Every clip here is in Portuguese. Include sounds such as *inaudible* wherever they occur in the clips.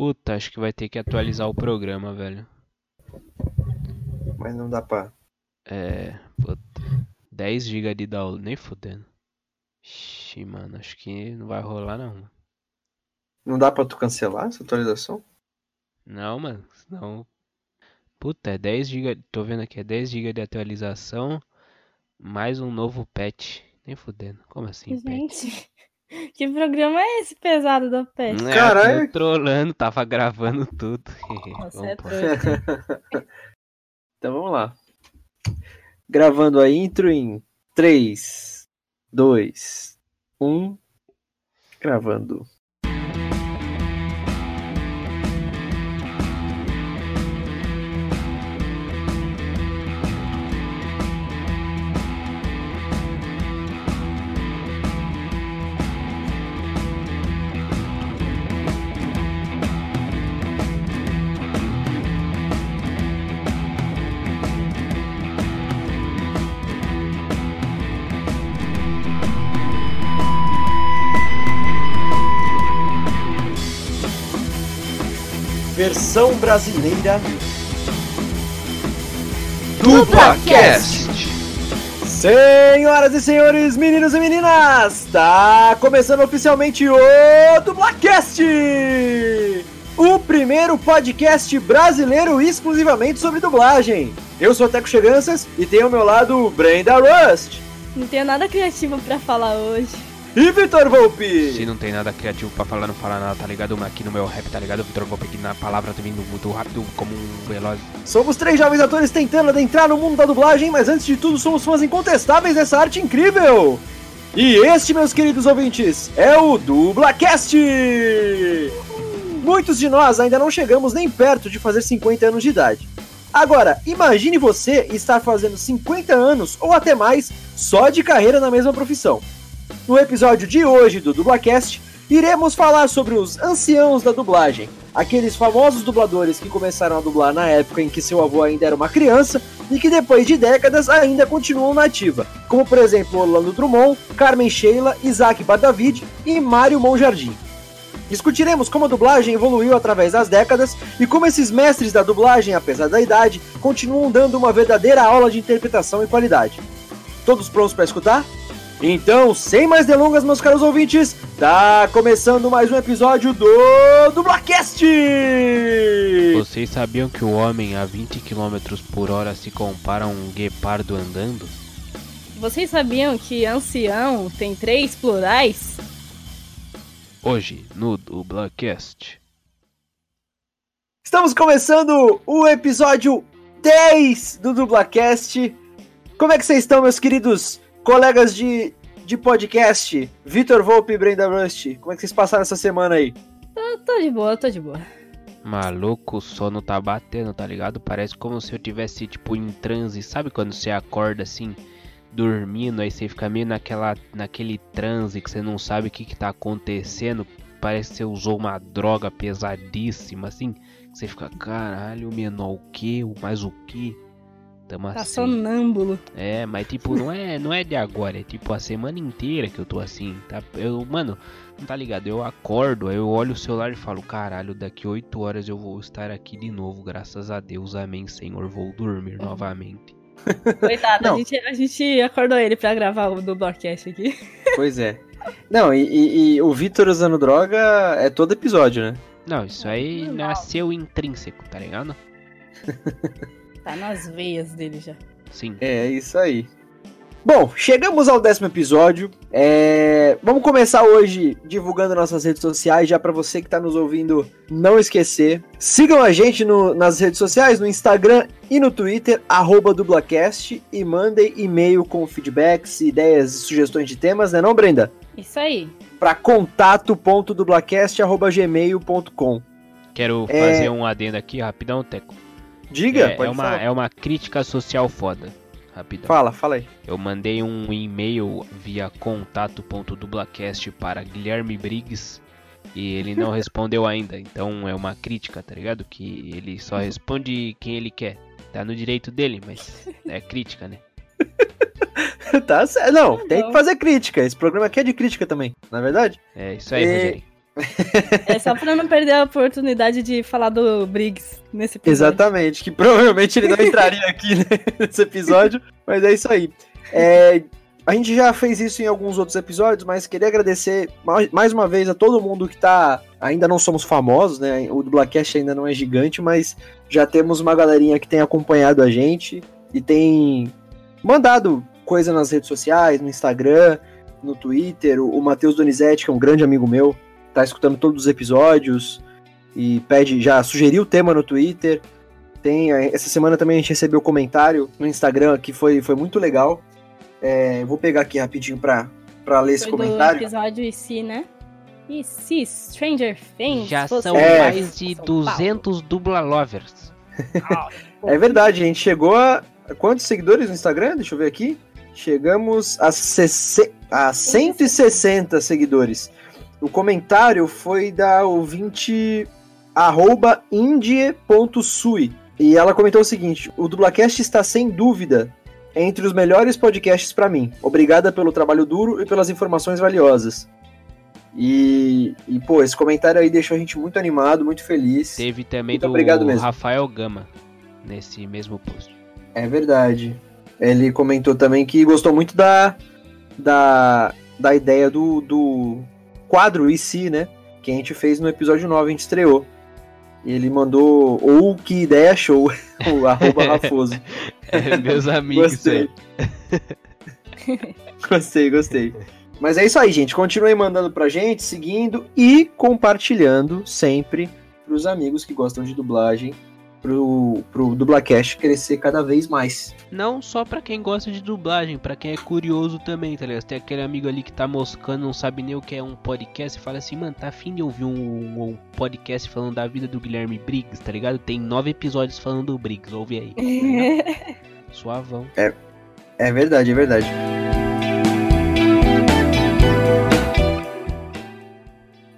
Puta, acho que vai ter que atualizar o programa, velho. Mas não dá pra. É. Puta. 10 GB de download, nem fudendo. Ixi, mano, acho que não vai rolar não. Não dá pra tu cancelar essa atualização? Não, mano, senão. Puta, é 10 GB. Tô vendo aqui, é 10 GB de atualização. Mais um novo patch. Nem fudendo. Como assim, patch? Que programa é esse pesado da PET? É, Caralho. *laughs* trolando, tava gravando tudo. *laughs* Nossa, é trouxa. *laughs* Então vamos lá. Gravando a intro em 3, 2, 1. Gravando. Versão brasileira DublaCast! Senhoras e senhores, meninos e meninas, tá começando oficialmente o Dublacast! O primeiro podcast brasileiro exclusivamente sobre dublagem. Eu sou o Teco Cheganças e tenho ao meu lado o Brenda Rust Não tenho nada criativo pra falar hoje. E Vitor Volpe. Se não tem nada criativo pra falar, não fala nada, tá ligado? Mas Aqui no meu rap, tá ligado? Vitor vou pedir na palavra, tô vindo muito rápido, como um veloz. Somos três jovens atores tentando adentrar no mundo da dublagem, mas antes de tudo somos fãs incontestáveis dessa arte incrível. E este, meus queridos ouvintes, é o Dublacast! Muitos de nós ainda não chegamos nem perto de fazer 50 anos de idade. Agora, imagine você estar fazendo 50 anos ou até mais só de carreira na mesma profissão. No episódio de hoje do Dublacast, iremos falar sobre os anciãos da dublagem, aqueles famosos dubladores que começaram a dublar na época em que seu avô ainda era uma criança e que depois de décadas ainda continuam na ativa, como por exemplo Orlando Drummond, Carmen Sheila, Isaac Bardavid e Mário Monjardim. Discutiremos como a dublagem evoluiu através das décadas e como esses mestres da dublagem, apesar da idade, continuam dando uma verdadeira aula de interpretação e qualidade. Todos prontos para escutar? Então, sem mais delongas, meus caros ouvintes, tá começando mais um episódio do Dublacast! Vocês sabiam que o homem a 20 km por hora se compara a um guepardo andando? Vocês sabiam que ancião tem três plurais? Hoje, no Dublacast. Estamos começando o episódio 10 do Dublacast. Como é que vocês estão, meus queridos colegas de, de podcast? Vitor Volpe e Brenda Rust. Como é que vocês passaram essa semana aí? Eu tô de boa, tô de boa. Maluco, o sono tá batendo, tá ligado? Parece como se eu tivesse, tipo, em transe. Sabe quando você acorda assim, dormindo, aí você fica meio naquela, naquele transe que você não sabe o que, que tá acontecendo? Parece que você usou uma droga pesadíssima, assim. Você fica, caralho, menor, o que? Mais o que? Tamo Tá assim. sonâmbulo. É, mas tipo, não é, não é de agora, é tipo a semana inteira que eu tô assim, tá? Eu, mano, não tá ligado? Eu acordo, aí eu olho o celular e falo, caralho, daqui 8 horas eu vou estar aqui de novo, graças a Deus, amém, Senhor, vou dormir novamente. *laughs* Coitado, a Não. gente, a gente acordou ele pra gravar o Dublacast aqui. *laughs* Pois é. Não, e, e- e o Vitor usando droga é todo episódio, né? Não, isso aí Normal. nasceu intrínseco, tá ligado? *laughs* Tá nas veias dele já. Sim. É isso aí. Bom, chegamos ao décimo episódio. É, Vamos começar hoje divulgando nossas redes sociais, já pra você que tá nos ouvindo não esquecer. Sigam a gente no- nas redes sociais, no Instagram e no Twitter, arroba dublacast, e mandem e-mail com feedbacks, ideias e sugestões de temas, né não, Brenda? Isso aí. Pra contato.dublacast.gmail.com Quero É. fazer um adendo aqui, rapidão, Teco. Diga, É, é pode uma, falar. é uma crítica social foda. Rapidão. Fala, fala aí. Eu mandei um e-mail via contato.dublacast para Guilherme Briggs e ele não *laughs* respondeu ainda. Então é uma crítica, tá ligado? Que ele só responde quem ele quer. Tá no direito dele, mas é crítica, né? *laughs* tá certo. Não, tem que fazer crítica. Esse programa aqui é de crítica também, na é verdade? É isso aí, E- Rogério. É só pra não perder a oportunidade de falar do Briggs nesse episódio. Exatamente, que provavelmente ele não *laughs* entraria aqui né, nesse episódio, mas é isso aí. É, a gente já fez isso em alguns outros episódios, mas queria agradecer mais uma vez a todo mundo que tá. Ainda não somos famosos, né? O Dublacast ainda não é gigante, mas já temos uma galerinha que tem acompanhado a gente e tem mandado coisa nas redes sociais, no Instagram, no Twitter. O Matheus Donizete, que é um grande amigo meu, tá escutando todos os episódios e pede, já sugeriu o tema no Twitter. Tem, essa semana também a gente recebeu comentário no Instagram que foi, foi muito legal. É, vou pegar aqui rapidinho pra, pra ler esse Foi comentário. do episódio e se, né? E se Stranger Things Já são É. mais de São 200 dubla lovers. *laughs* É verdade, a gente chegou a. Quantos seguidores no Instagram? Deixa eu ver aqui. Chegamos a, sesse- a 160 seguidores. O comentário foi da ouvinte arroba indie.sui. E ela comentou o seguinte: o Dublacast está sem dúvida entre os melhores podcasts para mim. Obrigada pelo trabalho duro e pelas informações valiosas. E, e, pô, esse comentário aí deixou a gente muito animado, muito feliz. Teve também Muito do obrigado mesmo. Rafael Gama nesse mesmo post. É verdade. Ele comentou também que gostou muito da, da, da ideia do, do quadro em si, né? Que a gente fez no episódio 9, a gente estreou. E ele mandou, ou que ideia show, *laughs* o arroba *laughs* Rafoso. É, meus amigos. Gostei. é. *laughs* Gostei, gostei. Mas é isso aí, gente. Continuem mandando pra gente, seguindo e compartilhando sempre pros amigos que gostam de dublagem, pro, pro Dublacast crescer cada vez mais. Não só pra quem gosta de dublagem, pra quem é curioso também, tá ligado? Tem aquele amigo ali que tá moscando, não sabe nem o que é um podcast e fala assim, mano, tá afim de ouvir um, um podcast falando da vida do Guilherme Briggs, tá ligado? Tem nove episódios falando do Briggs, ouve aí. tá? *laughs* Suavão. É verdade, é verdade.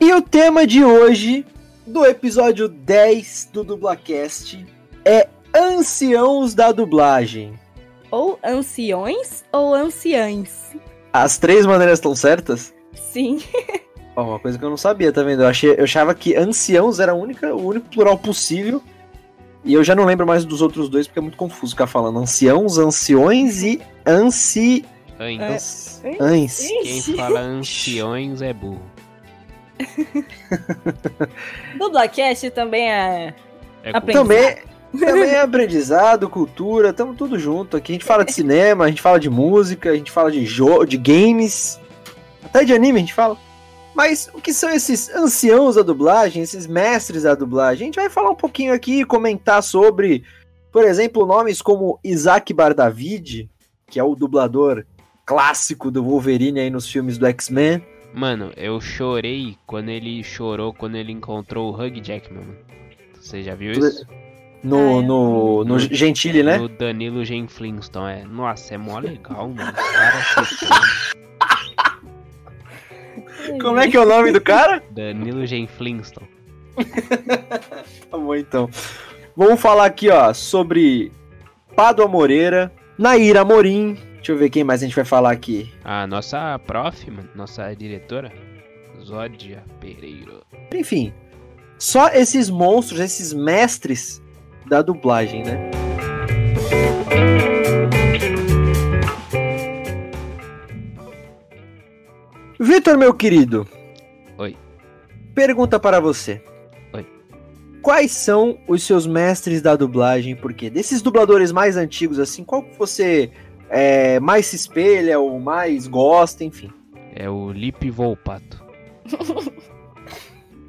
E o tema de hoje, do episódio 10 do Dublacast, é Anciãos da Dublagem. ou anciões ou anciães. As três maneiras estão certas? Sim. *laughs* Ó, uma coisa que eu não sabia, tá vendo? Eu, achei, eu achava que anciãos era a única, o único plural possível. E eu já não lembro mais dos outros dois, porque é muito confuso ficar falando anciãos, anciões e anci... Ai, É. Quem fala anciões é burro. *laughs* Dublacast também é. É Aprendizado. Também, *laughs* também é aprendizado, cultura, estamos tudo junto aqui. A gente fala de cinema, a gente fala de música, a gente fala de jogo, de games, até de anime a gente fala. Mas o que são esses anciãos da dublagem, esses mestres da dublagem? A gente vai falar um pouquinho aqui, comentar sobre, por exemplo, nomes como Isaac Bardavid, que é o dublador clássico do Wolverine aí nos filmes do X-Men. Mano, eu chorei quando ele chorou quando ele encontrou o Hugh Jackman. mano. Você já viu isso? No, Ah, é. no, no Gentili, né? No Danilo Gen Flintstone, é. Nossa, é mó legal, mano. *laughs* Como é que é o nome do cara? Danilo Gen Flintstone. *laughs* Tá bom, então. Vamos falar aqui, ó, sobre Pádua Moreira, Naira Morim. Deixa eu ver quem mais a gente vai falar aqui. A nossa prof, nossa diretora, Zódia Pereira. Enfim, só esses monstros, esses mestres da dublagem, né? Vitor, meu querido. Oi. Pergunta para você. Oi. Quais são os seus mestres da dublagem? Porque desses dubladores mais antigos, assim, qual que você é, mais se espelha ou mais gosta, enfim. É o Lip Volpato. *laughs*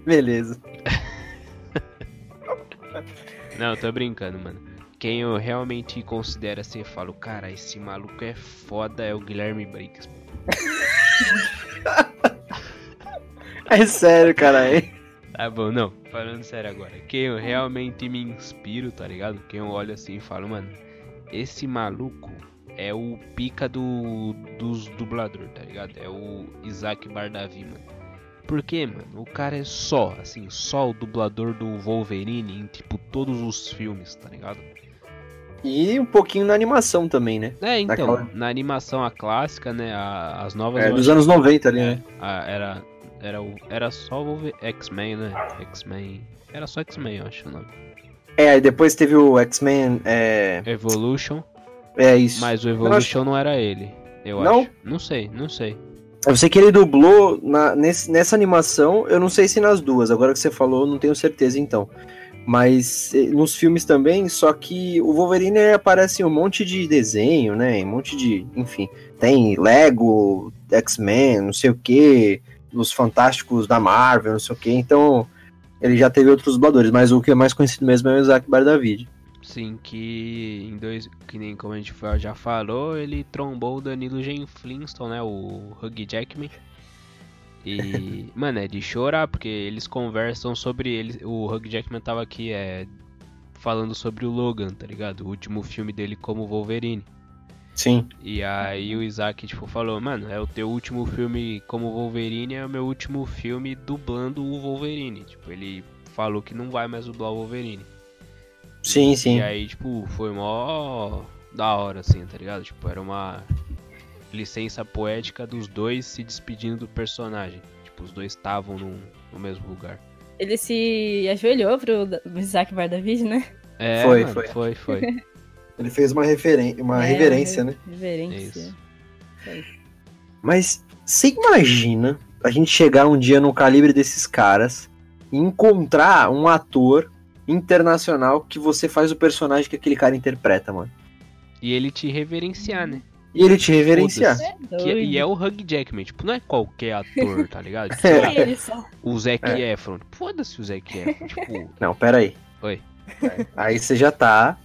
Beleza. *laughs* Não, tô brincando, mano. Quem eu realmente considero assim, eu falo, cara, esse maluco é foda, é o Guilherme Briggs. *laughs* É sério, cara. hein? Tá bom, não, falando sério agora. Quem eu realmente me inspiro, tá ligado? Quem eu olho assim e falo, mano, esse maluco é o pica do, dos dublador, tá ligado? É o Isaac Bardavi, mano. Por quê, mano? O cara é só, assim, só o dublador do Wolverine em, tipo, todos os filmes, tá ligado? E um pouquinho na animação também, né? É, então, Daquela- na animação a clássica, né, a- as novas... É, dos anos 90 ali, é, né? a- era Era, o, era só o X-Men, né? X-Men. Era só X-Men, eu acho o nome. É, depois teve o X-Men. É, Evolution, é isso. mas o Evolution não era ele. Eu Não? acho. Não sei, não sei. Eu sei que ele dublou na- nesse- nessa animação, eu não sei se nas duas, agora que você falou, não tenho certeza então. Mas eh, nos filmes também, só que o Wolverine aparece em um monte de desenho, né? Um monte de. Enfim, tem Lego, X-Men, não sei o que, os Fantásticos da Marvel, não sei o que, então ele já teve outros dubladores, mas o que é mais conhecido mesmo é o Isaac Bardavid. Sim, que em dois. Que nem como a gente já falou, ele trombou o Danilo Gen Flintstone, né? O Hugh Jackman. E, *laughs* mano, é de chorar, porque eles conversam sobre. Eles, o Hugh Jackman tava aqui é, falando sobre o Logan, tá ligado? O último filme dele como Wolverine. Sim. E aí o Isaac, tipo, falou, mano, é o teu último filme como Wolverine, é o meu último filme dublando o Wolverine. Tipo, ele falou que não vai mais dublar o Wolverine. Sim, sim. E aí, tipo, foi mó da hora, assim, tá ligado? Tipo, era uma licença poética dos dois se despedindo do personagem. Tipo, os dois estavam no, no mesmo lugar. Ele se ajoelhou pro Isaac Bardavid, né? É, Foi, mano, foi. foi, foi. *laughs* Ele fez uma, referen uma É, reverência, né? Reverência. Isso. Mas você imagina a gente chegar um dia no calibre desses caras e encontrar um ator internacional que você faz o personagem que aquele cara interpreta, mano. E ele te reverenciar, né? E ele te reverenciar. É Que- doido. e é o Hugh Jackman, tipo, não é qualquer ator, tá ligado? *laughs* Tipo, É ele só. o Zac É. Efron. Foda-se o Zac Efron, tipo, Não, pera aí. Oi. Aí você já tá.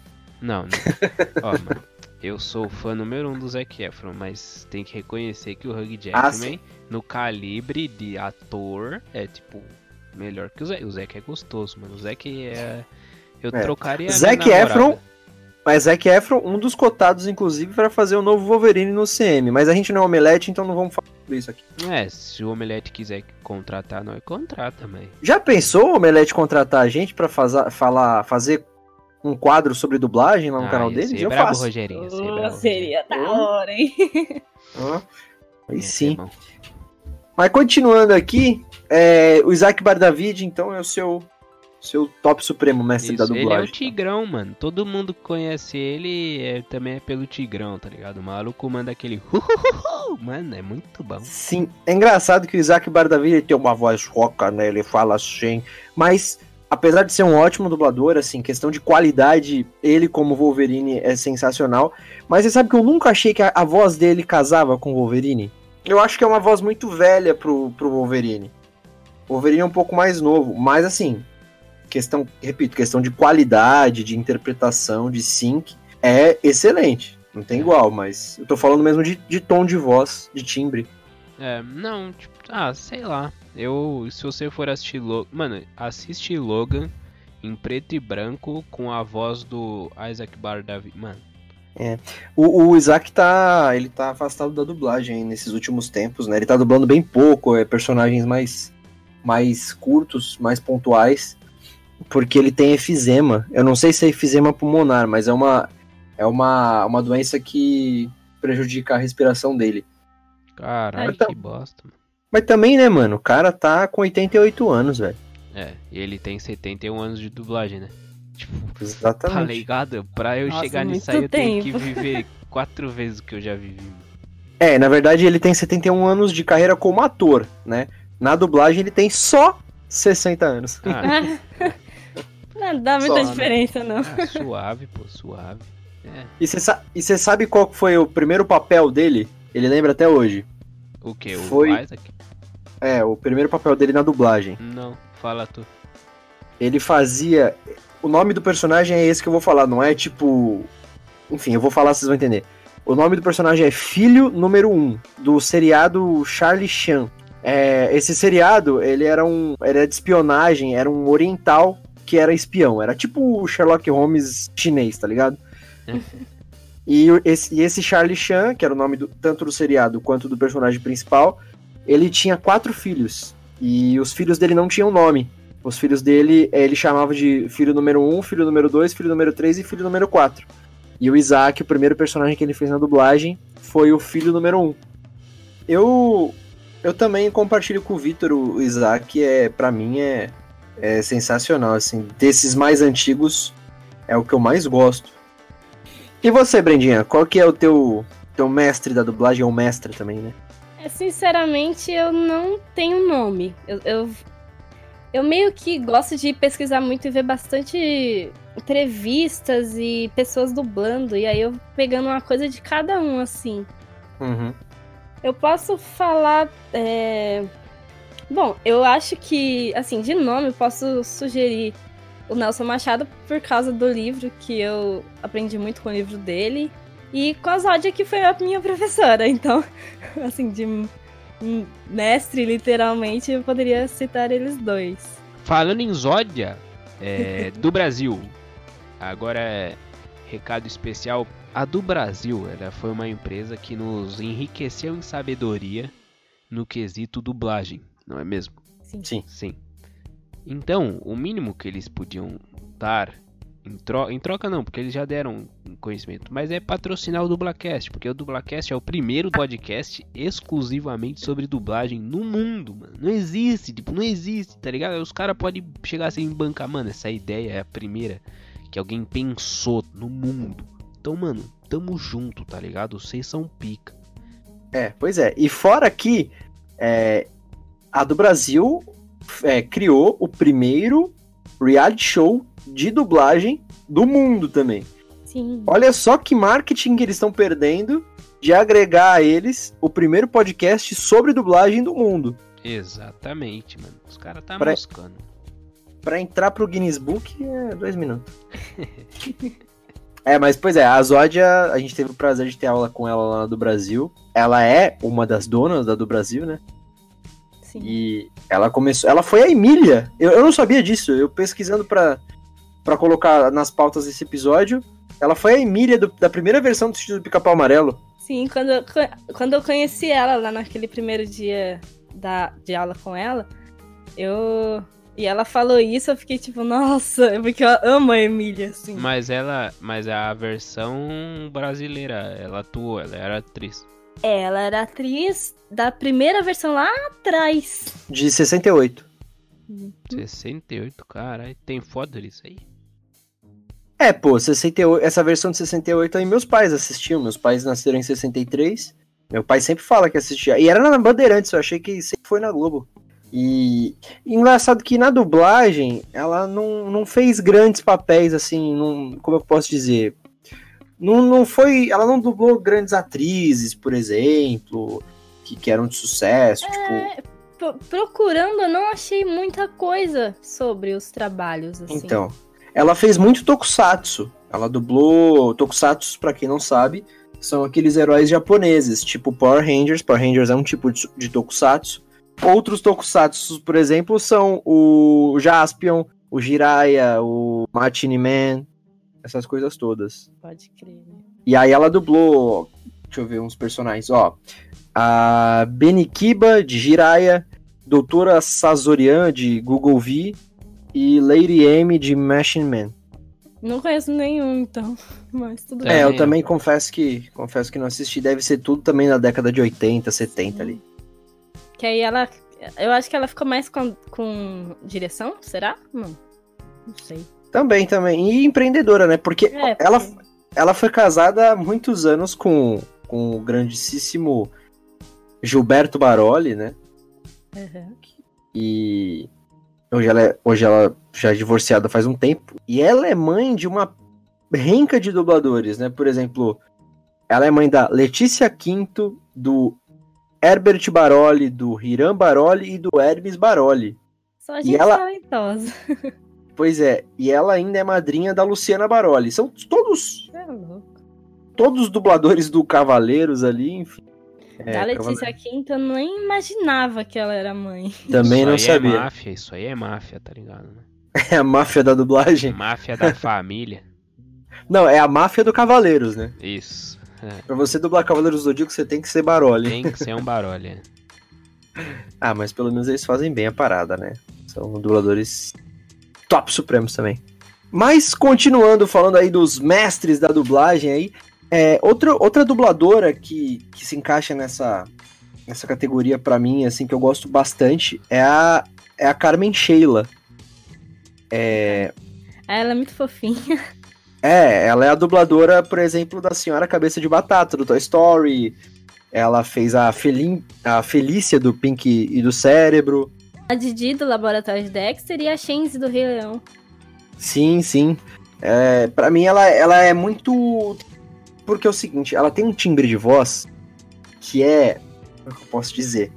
não, não. *laughs* Ó, mano, eu sou fã número um do Zac Efron, mas tem que reconhecer que o Hugh Ah, Jackman, no calibre de ator, é tipo, melhor que o Zac. O Zac é gostoso, mano. O Zac é. Eu É. trocaria. Zac. Efron- Mas Zac Efron, um dos cotados, inclusive, para fazer o novo Wolverine no CM. Mas a gente não é omelete, então não vamos falar sobre isso aqui. É, se o Omelete quiser contratar, nós contrata, também. Já pensou o Omelete contratar a gente pra faza- falar, fazer um quadro sobre dublagem lá no Ah, canal deles? ser Eu brabo, faço. Rogerinho. Oh, brabo, seria da hora, hein? Ó, Aí sim. bom. Mas continuando aqui, é, o Isaac Bardavid, então, é o seu, seu top supremo mestre da Isso, ele é o dublagem. Tigrão, mano. Todo mundo conhece ele é, também é pelo Tigrão, tá ligado? O maluco manda aquele. *laughs* Mano, é muito bom. Sim, é engraçado que o Isaac Bardavid tem uma voz roca, né? Ele fala assim, mas apesar de ser um ótimo dublador, assim, questão de qualidade, ele como Wolverine é sensacional. Mas você sabe que eu nunca achei que a, a voz dele casava com o Wolverine? Eu acho que é uma voz muito velha pro, pro Wolverine. O Wolverine é um pouco mais novo, mas assim, questão, repito, questão de qualidade, de interpretação, de sync, é excelente. Não tem igual, mas eu tô falando mesmo de, de tom de voz, de timbre. É, não, tipo, ah, sei lá. Eu, se você for assistir Logan. Mano, assiste Logan em preto e branco com a voz do Isaac Bardavi. Mano, O, o Isaac tá. Ele tá afastado da dublagem nesses últimos tempos, né? Ele tá dublando bem pouco, é personagens mais, mais curtos, mais pontuais. Porque ele tem efizema. Eu não sei se é efizema pulmonar, mas é uma. É uma, uma doença que prejudica a respiração dele. caralho, Então- que bosta, mano. Mas também, né, mano? O cara tá com 88 anos, velho. É, e ele tem 71 anos de dublagem, né? Tipo, tá Exatamente. ligado? Pra eu Nossa, chegar nisso aí, eu tenho que viver quatro vezes o que eu já vivi. É, na verdade ele tem 71 anos de carreira como ator, né? Na dublagem ele tem só 60 anos. Ah, *laughs* Não dá muita Só, né? diferença, não. ah, suave, pô, suave. É. E você sa sabe qual foi o primeiro papel dele? Ele lembra até hoje. O que? O Foi- Isaac? É, o primeiro papel dele na dublagem. Não, fala tu. Ele fazia. O nome do personagem é esse que eu vou falar, não é tipo. Enfim, eu vou falar, vocês vão entender. O nome do personagem é Filho Número 1, do seriado Charlie Chan. É, esse seriado, ele era um. Ele era de espionagem, era um oriental que era espião. Era tipo o Sherlock Holmes chinês, tá ligado? *laughs* E esse, e esse Charlie Chan, que era o nome do- tanto do seriado quanto do personagem principal, ele tinha quatro filhos. E os filhos dele não tinham nome. Os filhos dele, eh, ele chamava de filho número 1, filho número 2, filho número 3 e filho número 4. E o Isaac, o primeiro personagem que ele fez na dublagem, foi o filho número 1. Eu Eu também compartilho com o Vitor, o Isaac, é, para mim é, é sensacional, assim, desses mais antigos é o que eu mais gosto. E você, Brendinha, qual que é o teu, teu mestre da dublagem, ou mestre também, né? É, sinceramente, eu não tenho nome. Eu, eu, eu meio que gosto de pesquisar muito e ver bastante entrevistas e pessoas dublando, e aí eu pegando uma coisa de cada um, assim. Uhum. Eu posso falar. é, Bom, eu acho que, assim, de nome, eu posso sugerir o Nelson Machado por causa do livro, que eu aprendi muito com o livro dele. E com a Zódia, que foi a minha *laughs* professora. Então, *laughs* assim, de mestre, literalmente, eu poderia citar eles dois. Falando em Zódia, é, do Brasil. Agora, é recado especial. A do Brasil, ela foi uma empresa que nos enriqueceu em sabedoria no quesito dublagem, não é mesmo? Sim. Sim. Sim. Então, o mínimo que eles podiam dar em, tro em troca não, porque eles já deram conhecimento, mas é patrocinar o Dublacast, porque o Dublacast é o primeiro podcast exclusivamente sobre dublagem no mundo, mano. Não existe, tipo, não existe, tá ligado? Os caras podem chegar assim em banca, mano, essa ideia é a primeira que alguém pensou no mundo. Então, mano, tamo junto, tá ligado? Vocês são pica. É, pois é. E fora que é, a do Brasil é, criou o primeiro reality show de dublagem do mundo também. Sim. Olha só que marketing que eles estão perdendo de agregar a eles o primeiro podcast sobre dublagem do mundo. Exatamente, mano. Os caras tá Pra- moscando. Pra entrar pro Guinness Book é dois minutos. *laughs* é, mas pois é, a Zódia, a gente teve o prazer de ter aula com ela lá do Brasil. Ela é uma das donas da do Brasil, né? Sim. E ela começou. Ela foi a Emília. Eu, eu não sabia disso. Eu pesquisando pra, pra colocar nas pautas desse episódio. Ela foi a Emília do- da primeira versão do sítio do Pica-Pau Amarelo. Sim, quando, eu- quando eu conheci ela lá naquele primeiro dia da, de aula com ela, eu. E ela falou isso, eu fiquei tipo, nossa, porque eu amo a Emília, assim. Mas ela, mas é a versão brasileira, ela atuou, ela era atriz. Ela era atriz da primeira versão lá atrás. De 68. 68, caralho, tem foto disso aí? É, pô, 68, essa versão de 68 aí meus pais assistiam. Meus pais nasceram em 63. Meu pai sempre fala que assistia. E era na Bandeirantes, eu achei que sempre foi na Globo. E engraçado que na dublagem ela não, não fez grandes papéis assim, não, como eu posso dizer? Não, não foi. Ela não dublou grandes atrizes, por exemplo, que, que eram de sucesso. Tipo, Pro- procurando, eu não achei muita coisa sobre os trabalhos, assim. Então, ela fez muito tokusatsu. Ela dublou tokusatsu, pra quem não sabe, são aqueles heróis japoneses, tipo Power Rangers. Power Rangers é um tipo de, de tokusatsu. Outros tokusatsu, por exemplo, são o Jaspion, o Jiraiya, o Machine Man, essas coisas todas. Pode crer. né? E aí ela dublou, deixa eu ver uns personagens, ó. A Benikiba de Jiraiya, Doutora Sazorian de Google V e Lady M de Machine Man. Não conheço nenhum, então. *laughs* Mas tudo É, É, eu também confesso que confesso que não assisti, deve ser tudo também na década de 80, 70 ali. Que aí ela. Eu acho que ela ficou mais com, com direção, será? Não. Não sei. Também, também. E empreendedora, né? Porque É, ela, porque- ela foi casada há muitos anos com, com o grandíssimo Gilberto Baroli, né? Aham. E hoje ela, é- hoje ela já é divorciada faz um tempo. E ela é mãe de uma renca de dubladores, né? Por exemplo, ela é mãe da Letícia Quinto, do Herbert Baroli, do Hiram Baroli e do Hermes Baroli. Só gente ela- talentosa. Pois é, e ela ainda é madrinha da Luciana Baroli. São todos É louco. todos os dubladores do Cavaleiros ali, enfim. É, da Letícia Quinta, eu nem imaginava que ela era mãe. Também isso não aí sabia. É máfia, isso aí é máfia, tá ligado? né? *laughs* É a máfia da dublagem. Máfia da família. Não, é a máfia do Cavaleiros, né? Isso. É, Pra você dublar Cavaleiros do Zodíaco, você tem que ser Baroli. tem que ser um barulho. *laughs* Ah, mas pelo menos eles fazem bem a parada, né? São dubladores top supremos também. Mas continuando falando aí dos mestres da dublagem aí, é, outra, outra dubladora que, que se encaixa nessa, nessa categoria pra mim, assim, que eu gosto bastante, é a, é a Carmen Sheila. É, Ela é muito fofinha. É, ela é a dubladora, por exemplo, da Senhora Cabeça de Batata, do Toy Story. Ela fez a, Felin, a Felícia do Pink e do Cérebro. A Didi do Laboratório de Dexter e a Shenzi do Rei Leão. Sim, sim. É, para mim, ela, ela é muito. Porque é o seguinte, ela tem um timbre de voz que é. Como é eu posso dizer?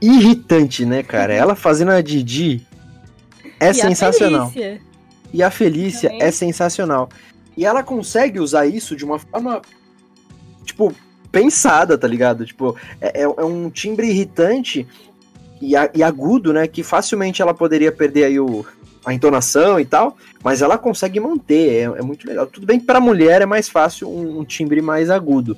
Irritante, né, cara? *laughs* Ela fazendo a Didi é e sensacional. A Felícia. E a Felícia Também. é sensacional. E ela consegue usar isso de uma forma, tipo, pensada, tá ligado? Tipo, é, é- é um timbre irritante e, a- e agudo, né? Que facilmente ela poderia perder aí o, a entonação e tal, mas ela consegue manter, é, é muito legal. Tudo bem que pra mulher é mais fácil um, um timbre mais agudo.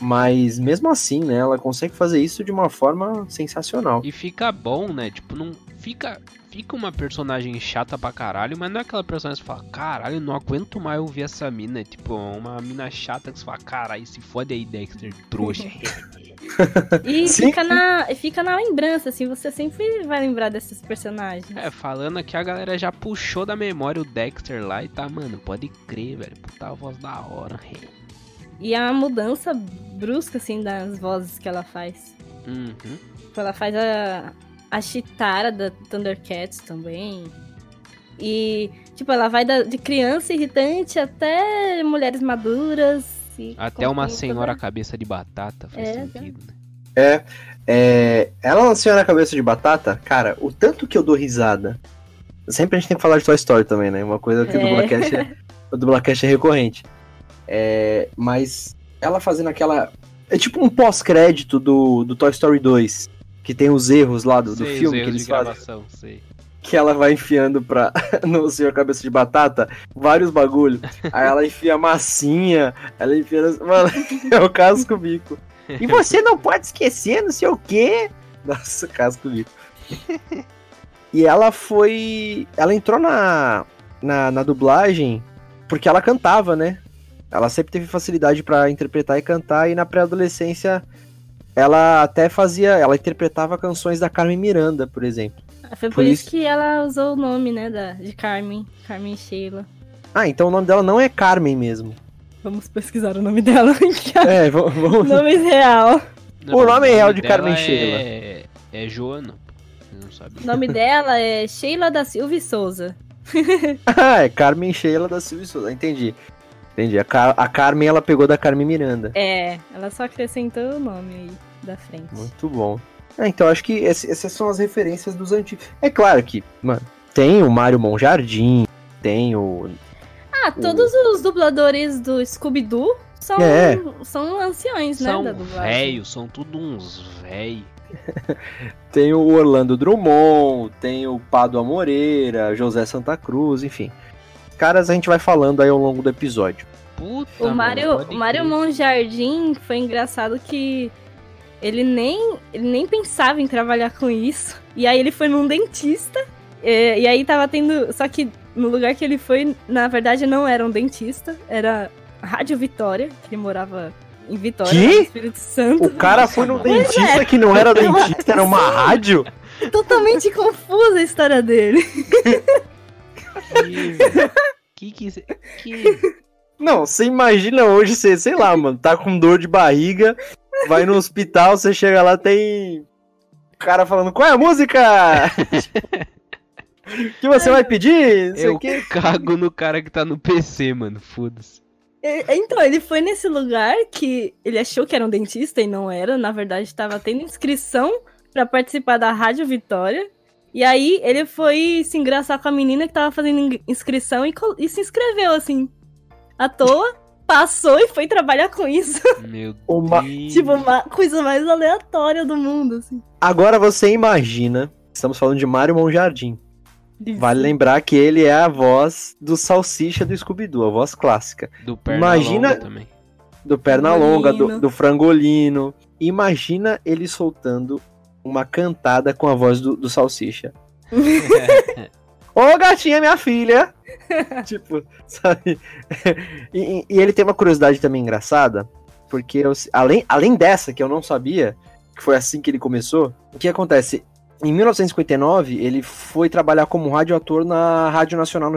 Mas mesmo assim, né, ela consegue fazer isso de uma forma sensacional. E fica bom, né? Tipo, não fica. Fica uma personagem chata pra caralho, mas não é aquela personagem que você fala, caralho, não aguento mais ouvir essa mina. É tipo, uma mina chata que você fala, caralho, se fode aí, Dexter, trouxa. *laughs* *laughs* E Sim. fica na, fica na lembrança, assim, você sempre vai lembrar desses personagens. é, falando aqui, a galera já puxou da memória o Dexter lá e tá, mano, pode crer, velho. Puta voz da hora. E a mudança brusca, assim, das vozes que ela faz. Uhum. Tipo, Ela faz a, a Chitara da Thundercats também. E, tipo, ela vai da- de criança irritante até mulheres maduras. e Até uma senhora toda- cabeça de batata faz É, sentido, né? É, é, ela na Senhora Cabeça de Batata, cara, o tanto que eu dou risada. Sempre a gente tem que falar de Toy Story também, né? Uma coisa que o É. Dublacast é, *laughs* o Dublacast é recorrente. É, mas ela fazendo aquela. É tipo um pós-crédito do, do Toy Story 2. Que tem os erros lá do, do Sei, os filme que eles de fazem. gravação, sei. *laughs* Que ela vai enfiando pra, *laughs* no Senhor Cabeça de Batata vários bagulho. Aí ela enfia massinha, ela enfia. Mano, *laughs* é o casco bico. E você não pode esquecer, não sei o quê. Nossa, casco bico. E ela foi. Ela entrou na, na, na dublagem porque ela cantava, né? Ela sempre teve facilidade pra interpretar e cantar, e na pré-adolescência ela até fazia. Ela interpretava canções da Carmen Miranda, por exemplo. Foi por Por isso isso- que ela usou o nome, né, da, de Carmen. Carmen Sheila. Ah, então o nome dela não é Carmen mesmo. Vamos pesquisar o nome dela. *laughs* É, vamos. nome real. O nome real de dela Carmen é... Sheila. É Joana. pô. Você não sabe. O nome dela é Sheila da Silva e Souza. *laughs* Ah, é Carmen Sheila da Silvia Souza. Entendi. Entendi. A, Car- a Carmen ela pegou da Carmen Miranda. É, ela só acrescentou o nome aí da frente. Muito bom. É, então acho que esse- essas são as referências dos antigos. É claro que, mano, tem o Mário Monjardim, tem o. Ah, todos os dubladores do Scooby-Doo são, É. são anciões, né, da São dublagem. velhos, são tudo uns velhos. *laughs* Tem o Orlando Drummond, tem o Pado Moreira, José Santa Cruz, enfim. Caras a gente vai falando aí ao longo do episódio. Puta, O pode o crer. Monjardim foi engraçado que ele nem, ele nem pensava em trabalhar com isso. E aí ele foi num dentista. E, e aí tava tendo. Só que no lugar que ele foi, na verdade, não era um dentista, era Rádio Vitória, que ele morava em Vitória, Que? no Espírito Santo. O cara Nossa, foi no *laughs* mano. dentista que não era *laughs* dentista, era uma rádio. Totalmente confusa a história dele. *laughs* Que, que que... que... Não, você imagina hoje, você, sei lá, mano, tá com dor de barriga, vai no hospital, você chega lá, tem o cara falando, qual é a música? *laughs* que você vai pedir? Eu o quê. cago no cara que tá no PC, mano. Foda-se. Então, ele foi nesse lugar que ele achou que era um dentista e não era. Na verdade, estava tendo inscrição pra participar da Rádio Vitória. E aí, ele foi se engraçar com a menina que tava fazendo in- inscrição e, e se inscreveu, assim, à toa. *laughs* Passou e foi trabalhar com isso. *laughs* Meu Uma- Deus. tipo, uma coisa mais aleatória do mundo, assim. Agora você imagina, estamos falando de Mário Monjardim. Vale lembrar que ele é a voz do Salsicha do Scooby-Doo, a voz clássica. Do perna Imagina- longa também. Do Pernalonga, do, do Frangolino. Imagina ele soltando uma cantada com a voz do, do Salsicha. *laughs* Ô gatinha, minha filha! *laughs* tipo, sabe? E, e- ele tem uma curiosidade também engraçada, porque eu- além, além dessa que eu não sabia, que foi assim que ele começou. O que acontece? Em 1959, ele foi trabalhar como radioator na Rádio Nacional.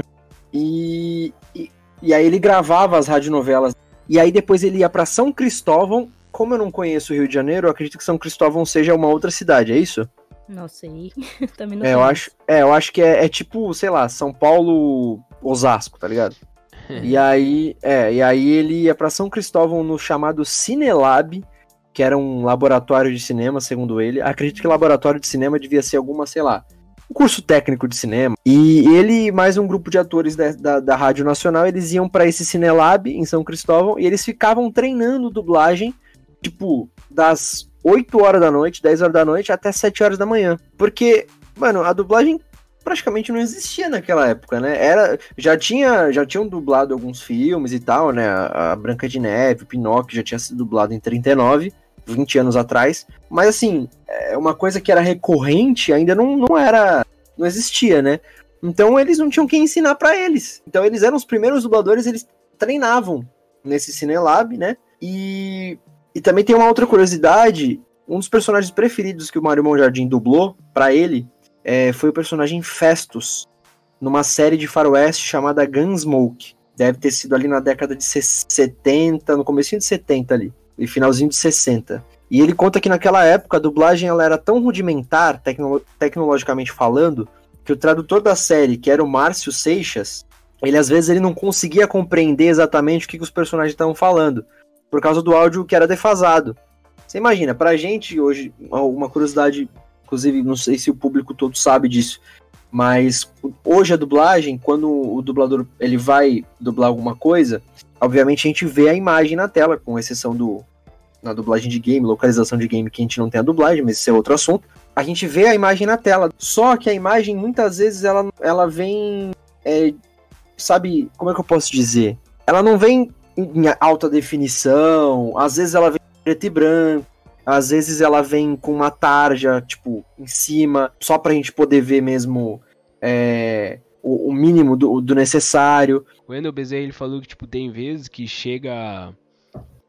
E, e, e aí ele gravava as radionovelas. E aí depois ele ia para São Cristóvão. Como eu não conheço o Rio de Janeiro, eu acredito que São Cristóvão seja uma outra cidade, é isso? Não sei. *laughs* Também não é, eu acho, é, eu acho que é, é tipo, sei lá, São Paulo, Osasco, tá ligado? *laughs* e aí, é, e aí ele ia para São Cristóvão no chamado Cinelab, que era um laboratório de cinema, segundo ele. Acredito que laboratório de cinema devia ser alguma, sei lá, um curso técnico de cinema. E ele mais um grupo de atores da, da, da Rádio Nacional, eles iam para esse Cinelab em São Cristóvão e eles ficavam treinando dublagem, tipo, das 8 horas da noite, 10 horas da noite até 7 horas da manhã. Porque, mano, a dublagem praticamente não existia naquela época, né? Era, já tinha, já tinham dublado alguns filmes e tal, né? A, Branca de Neve, o Pinóquio já tinha sido dublado em 39, 20 anos atrás. Mas assim, é uma coisa que era recorrente ainda não, não era, não existia, né? Então eles não tinham quem ensinar para eles. Então eles eram os primeiros dubladores, eles treinavam nesse Cinelab, né? E, e também tem uma outra curiosidade, um dos personagens preferidos que o Mário Monjardim dublou para ele é, foi o personagem Festus, numa série de faroeste chamada Gunsmoke. Deve ter sido ali na década de 70, no começo de 70 ali, e finalzinho de 60. E ele conta que naquela época a dublagem ela era tão rudimentar, tecno tecnologicamente falando, que o tradutor da série, que era o Márcio Seixas, ele às vezes ele não conseguia compreender exatamente o que, que os personagens estavam falando, por causa do áudio que era defasado. Você imagina, pra gente hoje, uma curiosidade Inclusive, não sei se o público todo sabe disso. Mas hoje a dublagem, quando o dublador ele vai dublar alguma coisa, obviamente a gente vê a imagem na tela, com exceção do na dublagem de game, localização de game que a gente não tem a dublagem, mas esse é outro assunto. A gente vê a imagem na tela. Só que a imagem muitas vezes ela, ela vem é, sabe, como é que eu posso dizer? Ela não vem em alta definição, às vezes ela vem preto e branco, às vezes ela vem com uma tarja, tipo, em cima, só pra gente poder ver mesmo é, o, o, mínimo do, do, necessário. O Wendel Bezerra ele falou que, tipo, tem vezes que chega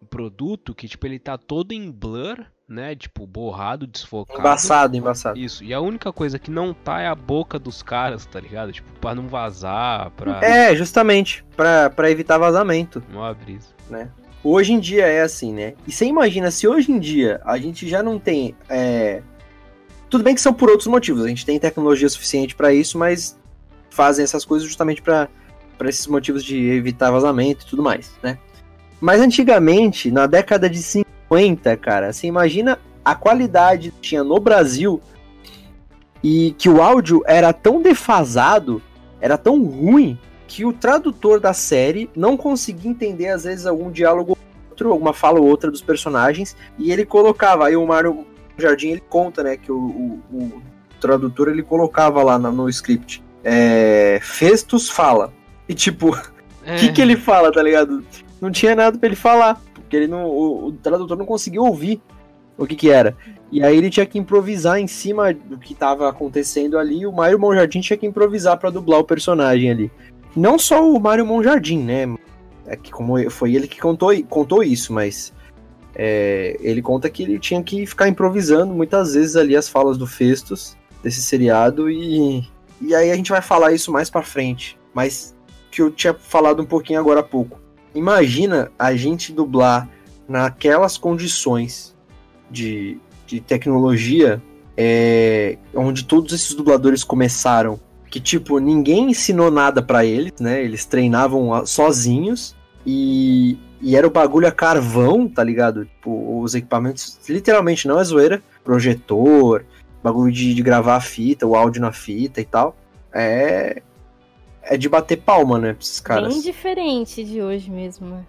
produto que, tipo, ele tá todo em blur, né? Tipo, borrado, desfocado. Embaçado, embaçado. Isso. E a única coisa que não tá é a boca dos caras, tá ligado? Tipo, pra não vazar, pra... É, justamente. Pra, pra evitar vazamento. Uma brisa. Né? Hoje em dia é assim, né? E você imagina se hoje em dia a gente já não tem. É... Tudo bem que são por outros motivos, a gente tem tecnologia suficiente para isso, mas fazem essas coisas justamente para esses motivos de evitar vazamento e tudo mais, né? Mas antigamente, na década de 50, cara, você imagina a qualidade que tinha no Brasil e que o áudio era tão defasado, era tão ruim, que o tradutor da série não conseguia entender, às vezes, algum diálogo outro, alguma fala ou outra dos personagens, e ele colocava, aí o Mário Jardim ele conta, né, que o, o, o tradutor ele colocava lá no, no script, é, Festus fala, e tipo, *laughs* o é. que que ele fala, tá ligado? Não tinha nada para ele falar, porque ele não, o, o tradutor não conseguia ouvir o que que era. E aí ele tinha que improvisar em cima do que estava acontecendo ali, o Mário Monjardim tinha que improvisar para dublar o personagem ali. Não só o Mário Monjardim, né? É que como foi ele que contou, contou isso, mas é, ele conta que ele tinha que ficar improvisando muitas vezes ali as falas do Festus desse seriado e, e aí a gente vai falar isso mais para frente, mas que eu tinha falado um pouquinho agora há pouco. Imagina a gente dublar naquelas condições de, de tecnologia é, onde todos esses dubladores começaram que tipo ninguém ensinou nada para eles, né? Eles treinavam sozinhos e, e era o bagulho a carvão, tá ligado? Tipo, os equipamentos, literalmente não é zoeira, projetor, bagulho de, de gravar a fita, o áudio na fita e tal. É é de bater palma, né, pra esses caras. Bem diferente de hoje mesmo, né?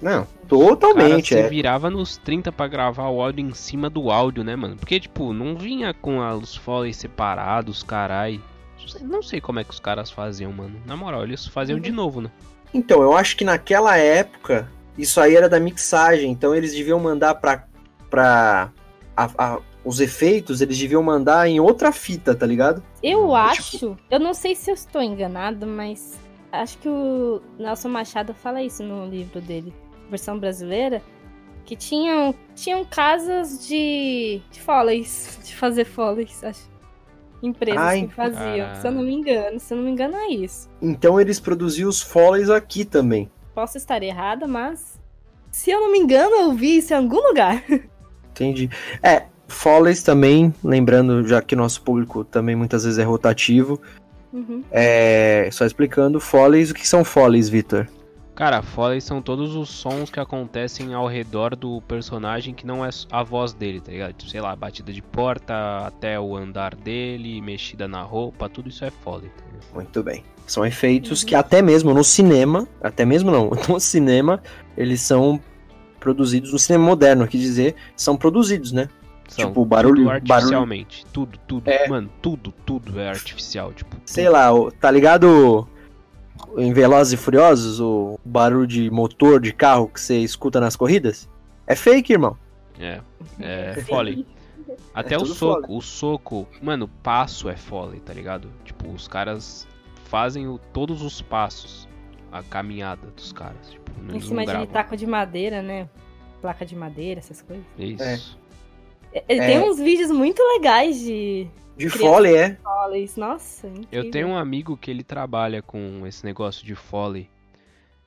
Não, totalmente. Cara, é. Você virava nos 30 para gravar o áudio em cima do áudio, né, mano? Porque, tipo, não vinha com os foles separados, carai. Não sei como é que os caras faziam, mano. Na moral, eles faziam uhum. de novo, né? Então, eu acho que naquela época, isso aí era da mixagem. Então, eles deviam mandar pra. pra a, a, os efeitos, eles deviam mandar em outra fita, tá ligado? Eu tipo... acho. Eu não sei se eu estou enganado, mas. Acho que o Nelson Machado fala isso no livro dele, versão brasileira. que tinham, tinham casas de, de foleys, *laughs* de fazer foleys, acho. Empresas Ai, que faziam, caralho. se eu não me engano. Se eu não me engano, é isso. Então eles produziam os Follies aqui também. Posso estar errada, mas. Se eu não me engano, eu vi isso em algum lugar. *laughs* Entendi. É, Follies também, lembrando, já que nosso público também muitas vezes é rotativo, Uhum. é, só explicando, Follies, o que são Follies, Vitor? Cara, Foley são todos os sons que acontecem ao redor do personagem que não é a voz dele, tá ligado? Tipo, sei lá, batida de porta até o andar dele, mexida na roupa, tudo isso é Foley, tá ligado? Muito bem. São efeitos que até mesmo no cinema, até mesmo não, *laughs* no cinema, eles são produzidos, no cinema moderno, quer dizer, são produzidos, né? São Tipo, barulho- tudo artificialmente. Tudo, tudo. É. Mano, tudo, tudo é artificial. Tipo, Sei lá, o- tá ligado em Velozes e Furiosos, o barulho de motor de carro que você escuta nas corridas? É fake, irmão. É, é Foley. Até É o soco, o soco, mano, passo é Foley, tá ligado? Tipo, os caras fazem o- todos os passos, a caminhada dos caras. Tipo, Em cima de taco de madeira, né? Placa de madeira, essas coisas. Isso. É. Ele É. tem uns vídeos muito legais de De. Foley, é. foleys. Nossa, Eu incrível. tenho um amigo que ele trabalha com esse negócio de Foley.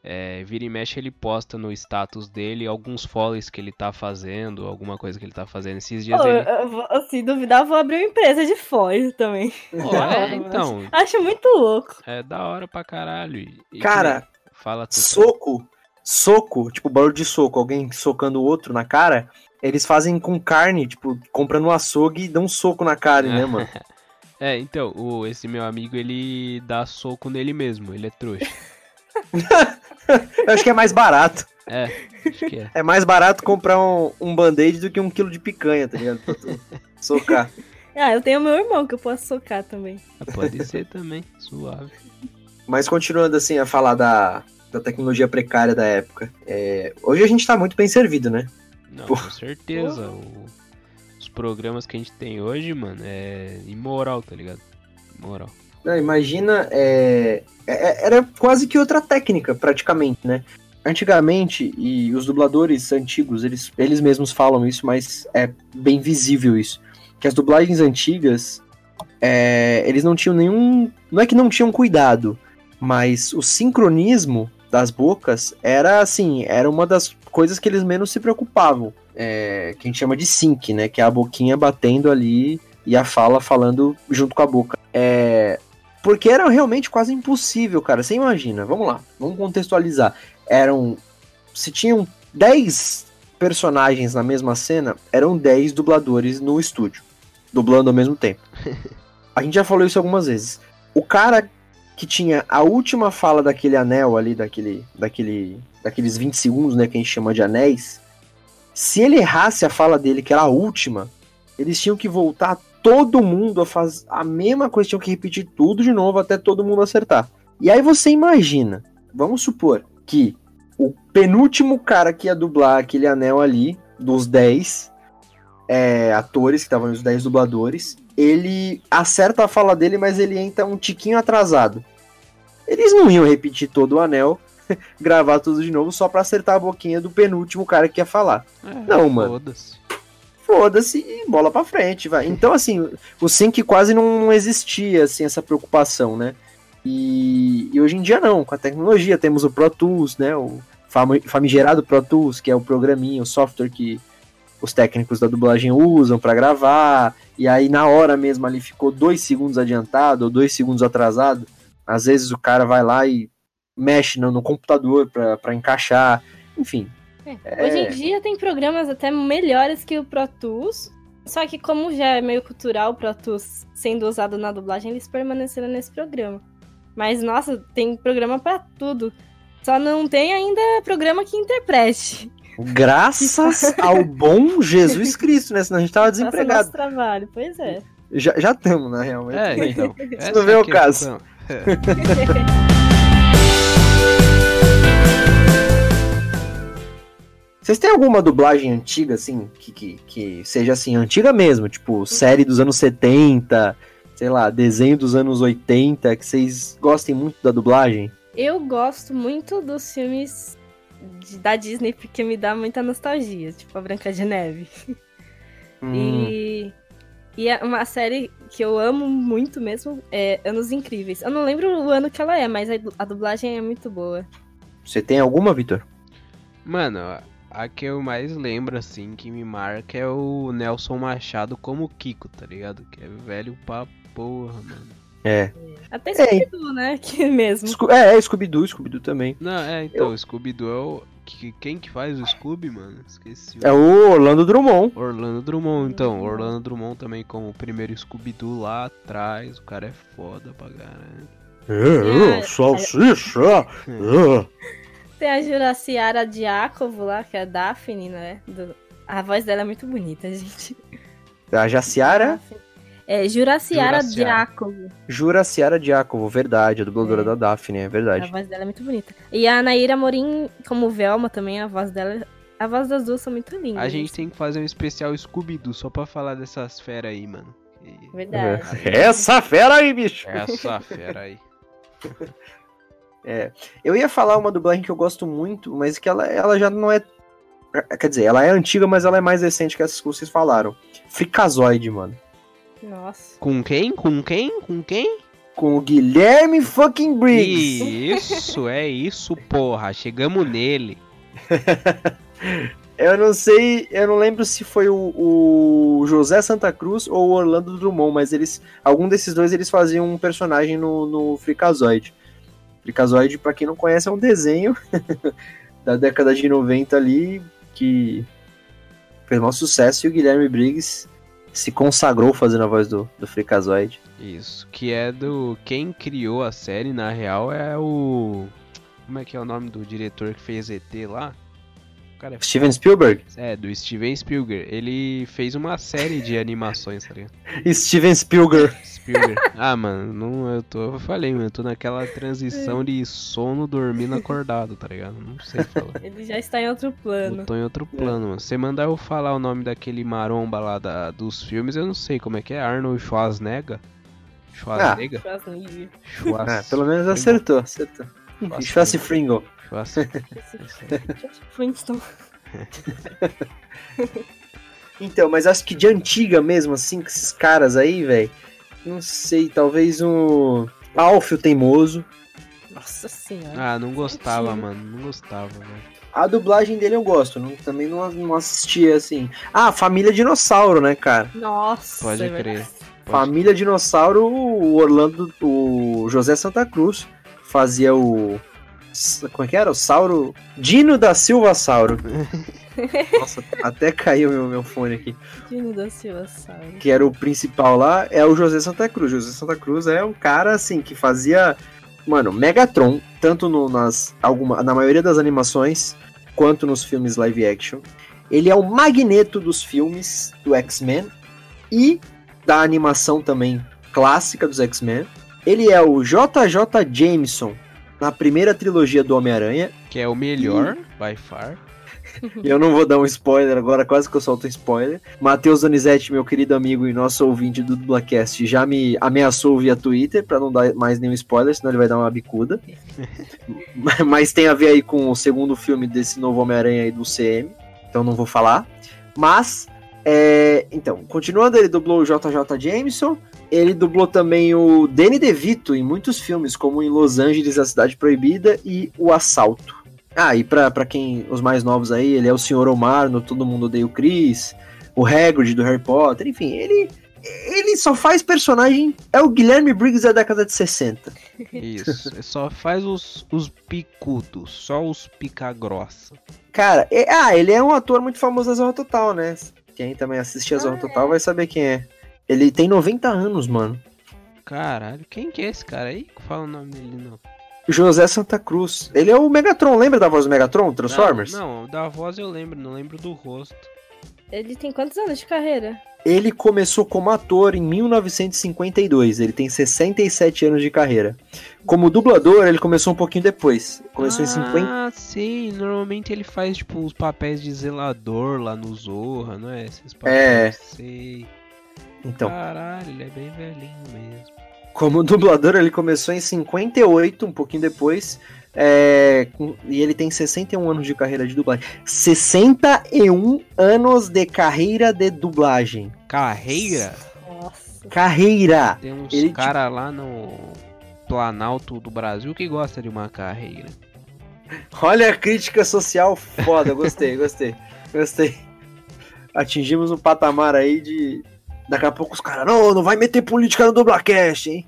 É, vira e mexe ele posta no status dele alguns Foleys que ele tá fazendo, alguma coisa que ele tá fazendo. Esses dias Pô, ele. eu, eu se duvidar, eu vou abrir uma empresa de foils também. Hora, *laughs* é, então, Acho muito louco. é da hora pra caralho. E- e Cara, que- Fala tudo. soco, soco, tipo barulho de soco, alguém socando o outro na cara, eles fazem com carne, tipo, comprando um açougue e dão um soco na carne, né, mano? *laughs* É, então, o, esse meu amigo, ele dá soco nele mesmo, ele é trouxa. *laughs* Eu acho que é mais barato. É, acho que é. É mais barato comprar um, um band-aid do que um quilo de picanha, tá ligado? Pra tu socar. *laughs* Ah, eu tenho meu irmão que eu posso socar também. Ah, Pode ser também, suave. Mas continuando assim a falar da, da tecnologia precária da época. é, hoje a gente tá muito bem servido, né? Não, Pô. com certeza. o- os programas que a gente tem hoje, mano, é imoral, tá ligado? Imoral. Não, imagina, é, é- era quase que outra técnica, praticamente, né? Antigamente, e os dubladores antigos, eles, eles mesmos falam isso, mas é bem visível isso. Que as dublagens antigas, é, eles não tinham nenhum. Não é que não tinham cuidado, mas o sincronismo das bocas era assim, era uma das coisas que eles menos se preocupavam. É, que a gente chama de sync, né? Que é a boquinha batendo ali e a fala falando junto com a boca. É, porque era realmente quase impossível, cara. Você imagina, vamos lá, vamos contextualizar. Eram. Se tinham 10 personagens na mesma cena, eram 10 dubladores no estúdio, dublando ao mesmo tempo. *laughs* A gente já falou isso algumas vezes. O cara que tinha a última fala daquele anel ali, daquele, daquele, daqueles 20 segundos, né, que a gente chama de anéis, se ele errasse a fala dele, que era a última, eles tinham que voltar todo mundo a fazer a mesma coisa, tinham que repetir tudo de novo até todo mundo acertar. E aí você imagina, vamos supor que o penúltimo cara que ia dublar aquele anel ali, dos 10 é, atores, que estavam os 10 dubladores, ele acerta a fala dele, mas ele entra um tiquinho atrasado. Eles não iam repetir todo o anel, *laughs* gravar tudo de novo só pra acertar a boquinha do penúltimo cara que ia falar. É, Não, mano. Foda-se. Foda-se e bola pra frente, vai. Então, assim, o sync quase não, existia, assim, essa preocupação, né? E, e hoje em dia não, com a tecnologia, temos o Pro Tools, né? O fami- famigerado Pro Tools, que é o programinha, o software que os técnicos da dublagem usam pra gravar, e aí na hora mesmo ali ficou dois segundos adiantado ou dois segundos atrasado. Às vezes o cara vai lá e mexe no, no computador pra, pra encaixar, enfim. É, Hoje em dia tem programas até melhores que o Pro Tools. Só que como já é meio cultural o Pro Tools sendo usado na dublagem, eles permaneceram nesse programa. Mas, nossa, tem programa pra tudo. Só não tem ainda programa que interprete. Graças *laughs* ao bom Jesus Cristo, né? Senão a gente tava desempregado. nosso trabalho, pois é. Já Já estamos, na real. mas É, então. *laughs* Isso não é ao caso. questão. *laughs* Vocês têm alguma dublagem antiga, assim, que, que, que seja assim, antiga mesmo? Tipo, série dos anos 70, sei lá, desenho dos anos 80, que vocês gostem muito da dublagem? Eu gosto muito dos filmes de, da Disney porque me dá muita nostalgia, tipo a Branca de Neve. Hum. E, e é uma série que eu amo muito mesmo é Anos Incríveis. Eu não lembro o ano que ela é, mas a, a dublagem é muito boa. Você tem alguma, Vitor? Mano, a que eu mais lembro, assim, que me marca é o Nelson Machado como Kiko, tá ligado? Que é velho pra porra, mano. É. Até É. Scooby-Doo, né? *laughs* Que mesmo. Sco- É, é Scooby-Doo, Scooby-Doo também. Não, é, então, o Scooby-Doo é o... que- Quem que faz o Scooby, mano? Esqueci. É o Orlando Drummond. Orlando Drummond, então. Orlando Drummond também como o primeiro Scooby-Doo lá atrás. O cara é foda pra caralho. É, É, salsicha. é. Tem a Juraciara Diácovo lá, que é a Daphne, né? Do- A voz dela é muito bonita, *laughs* gente. A Jaciara Daphne. É Juraciara Juraciara. Diácovo. Juraciara Diácovo, verdade, a dubladora É. da Daphne, é A verdade. voz dela é muito bonita. E a Naira Morim, como Velma também, a voz dela. A voz das duas são muito lindas. A gente tem que fazer um especial Scooby-Doo só pra falar dessas feras aí, mano. E- Verdade. Essa fera aí, bicho! Essa fera aí. *laughs* Eu ia falar uma dublagem que eu gosto muito, mas que ela, ela já não é. Quer dizer, ela é antiga, mas ela é mais recente que essas que vocês falaram. Fricazoide, mano. Nossa. Com quem? Com quem? Com quem? Com o Guilherme fucking Briggs. Isso, é isso, porra. Chegamos nele. *laughs* Eu não sei, eu não lembro se foi o, o José Santa Cruz ou o Orlando Drummond, mas eles. Algum desses dois eles faziam um personagem no, no Fricazoide. Fricazoide, pra quem não conhece, é um desenho *laughs* da década de 90 ali que fez maior sucesso e o Guilherme Briggs se consagrou fazendo a voz do, do Fricazoide. Isso, que é do. Quem criou a série, na real, é o. Como é que é o nome do diretor que fez ET lá? Cara é Steven Spielberg? É, do Steven Spielberg. Ele fez uma série de animações, tá ligado? *laughs* Steven Spielberg. Spielberg. Ah, mano, não, eu tô. Eu falei, mano, eu tô naquela transição de sono dormindo acordado, tá ligado? Não sei falar. *laughs* Ele já está em outro Eu plano. tô em outro plano, mano. Você mandar eu falar o nome daquele maromba lá da, dos filmes, eu não sei como é que é. Arnold Schwarzenegger? Schwarzenegger? Schwarzenegger. Schwarz... Ah, pelo menos acertou, acertou. Schwarzenegger Fringo. Flintstone. *laughs* Então, mas acho que de antiga mesmo, assim, com esses caras aí, velho. Não sei, talvez o. Alfio Teimoso. Nossa senhora. Ah, não gostava, mano. Não gostava, velho. A dublagem dele eu gosto, não- também não, não assistia assim. Ah, Família Dinossauro, né, cara? Nossa. Pode é crer. Pode- Família Dinossauro, o Orlando, o José Santa Cruz fazia o. Como é que era? O Sauro. Dino da Silva Sauro. *laughs* Nossa, até caiu meu, meu fone aqui. Dino da Silva Sauro. que era o principal lá, é o José Santa Cruz. José Santa Cruz é um cara assim que fazia, mano, Megatron, tanto no- nas alguma, na maioria das animações quanto nos filmes live action. Ele é o magneto dos filmes do X-Men e da animação também clássica dos X-Men. Ele é o JJ Jameson na primeira trilogia do Homem-Aranha. Que é o melhor, by far. E *laughs* eu não vou dar um spoiler agora, quase que eu solto um spoiler. Matheus Donizete, meu querido amigo e nosso ouvinte do Dublacast, já me ameaçou via Twitter pra não dar mais nenhum spoiler, senão ele vai dar uma bicuda. *laughs* Mas tem a ver aí com o segundo filme desse novo Homem-Aranha aí do CM, então não vou falar. Mas, é, então, continuando, ele dublou o JJ Jameson, ele dublou também o Danny DeVito em muitos filmes, como em Los Angeles, A Cidade Proibida e O Assalto. Ah, e pra, pra quem, os mais novos aí, ele é o Sr. Omar no Todo Mundo Odeia o Chris, o Hagrid do Harry Potter, enfim, ele ele só faz personagem, é o Guilherme Briggs da década de 60. Isso. *laughs* Só faz os, os picudos, só os pica grossa. Cara, é- ah, ele é um ator muito famoso da Zorra Total, né? Quem também assiste a Zorra Ah, Total vai saber quem é. Ele tem 90 anos, mano. Caralho, quem que é esse cara aí? Fala o nome dele, não. José Santa Cruz. Ele é o Megatron, lembra da voz do Megatron, Transformers? Não, não, da voz eu lembro, não lembro do rosto. Ele tem quantos anos de carreira? Ele começou como ator em 1952, ele tem 67 anos de carreira. Como dublador, ele começou um pouquinho depois. Começou em 50. Ah, sei. Normalmente ele faz, tipo, os papéis de zelador lá no Zorra, não é? Esses papéis, É. sei. Então, Caralho, ele é bem velhinho mesmo. como dublador, ele começou em 58, um pouquinho depois. É, com- e ele tem 61 anos de carreira de dublagem. 61 anos de carreira de dublagem. Carreira? Nossa. Carreira! Tem uns Ele, cara lá no Planalto do Brasil que gosta de uma carreira. Olha a crítica social foda. Gostei, *laughs* gostei, gostei. Atingimos um patamar aí de. Daqui a pouco os caras, não, não vai meter política no Dublacast, hein?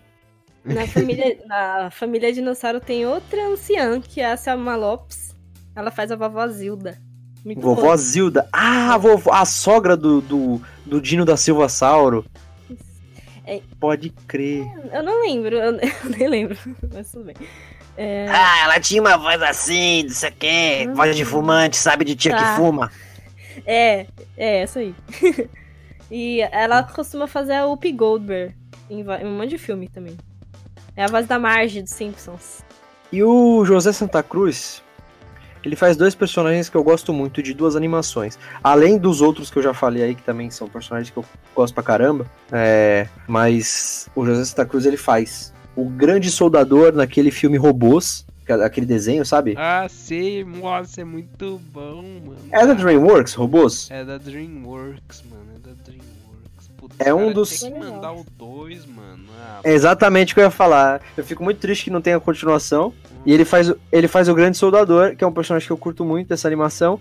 Na família, na família Dinossauro tem outra anciã, que é a Selma Lopes. Ela faz a vovó Zilda. Muito Vovó boa. Zilda. Ah, a, vovó, a sogra do, do, do Dino da Silva Sauro. É. Pode crer. Eu não lembro, eu, *laughs* eu nem lembro, mas tudo bem. É, Ah, ela tinha uma voz assim, não sei o quê. Hum. Voz de fumante, sabe? De tia Tá. que fuma. é, é, essa aí. *laughs* e ela costuma fazer a Whoopi Goldberg em, em um monte de filme também. É a voz da Marge dos Simpsons. E o José Santa Cruz, ele faz dois personagens que eu gosto muito de duas animações. Além dos outros que eu já falei aí, que também são personagens que eu gosto pra caramba. É, mas o José Santa Cruz ele faz o grande soldador naquele filme Robôs, é aquele desenho, sabe? Ah, sei, nossa, é muito bom, mano. É da DreamWorks, Robôs? É da DreamWorks, mano. É um cara, dos- Tem que mandar o 2, mano. Ah, É exatamente o que eu ia falar. Eu fico muito triste que não tenha continuação. E ele faz, o- ele faz o Grande Soldador, que é um personagem que eu curto muito dessa animação.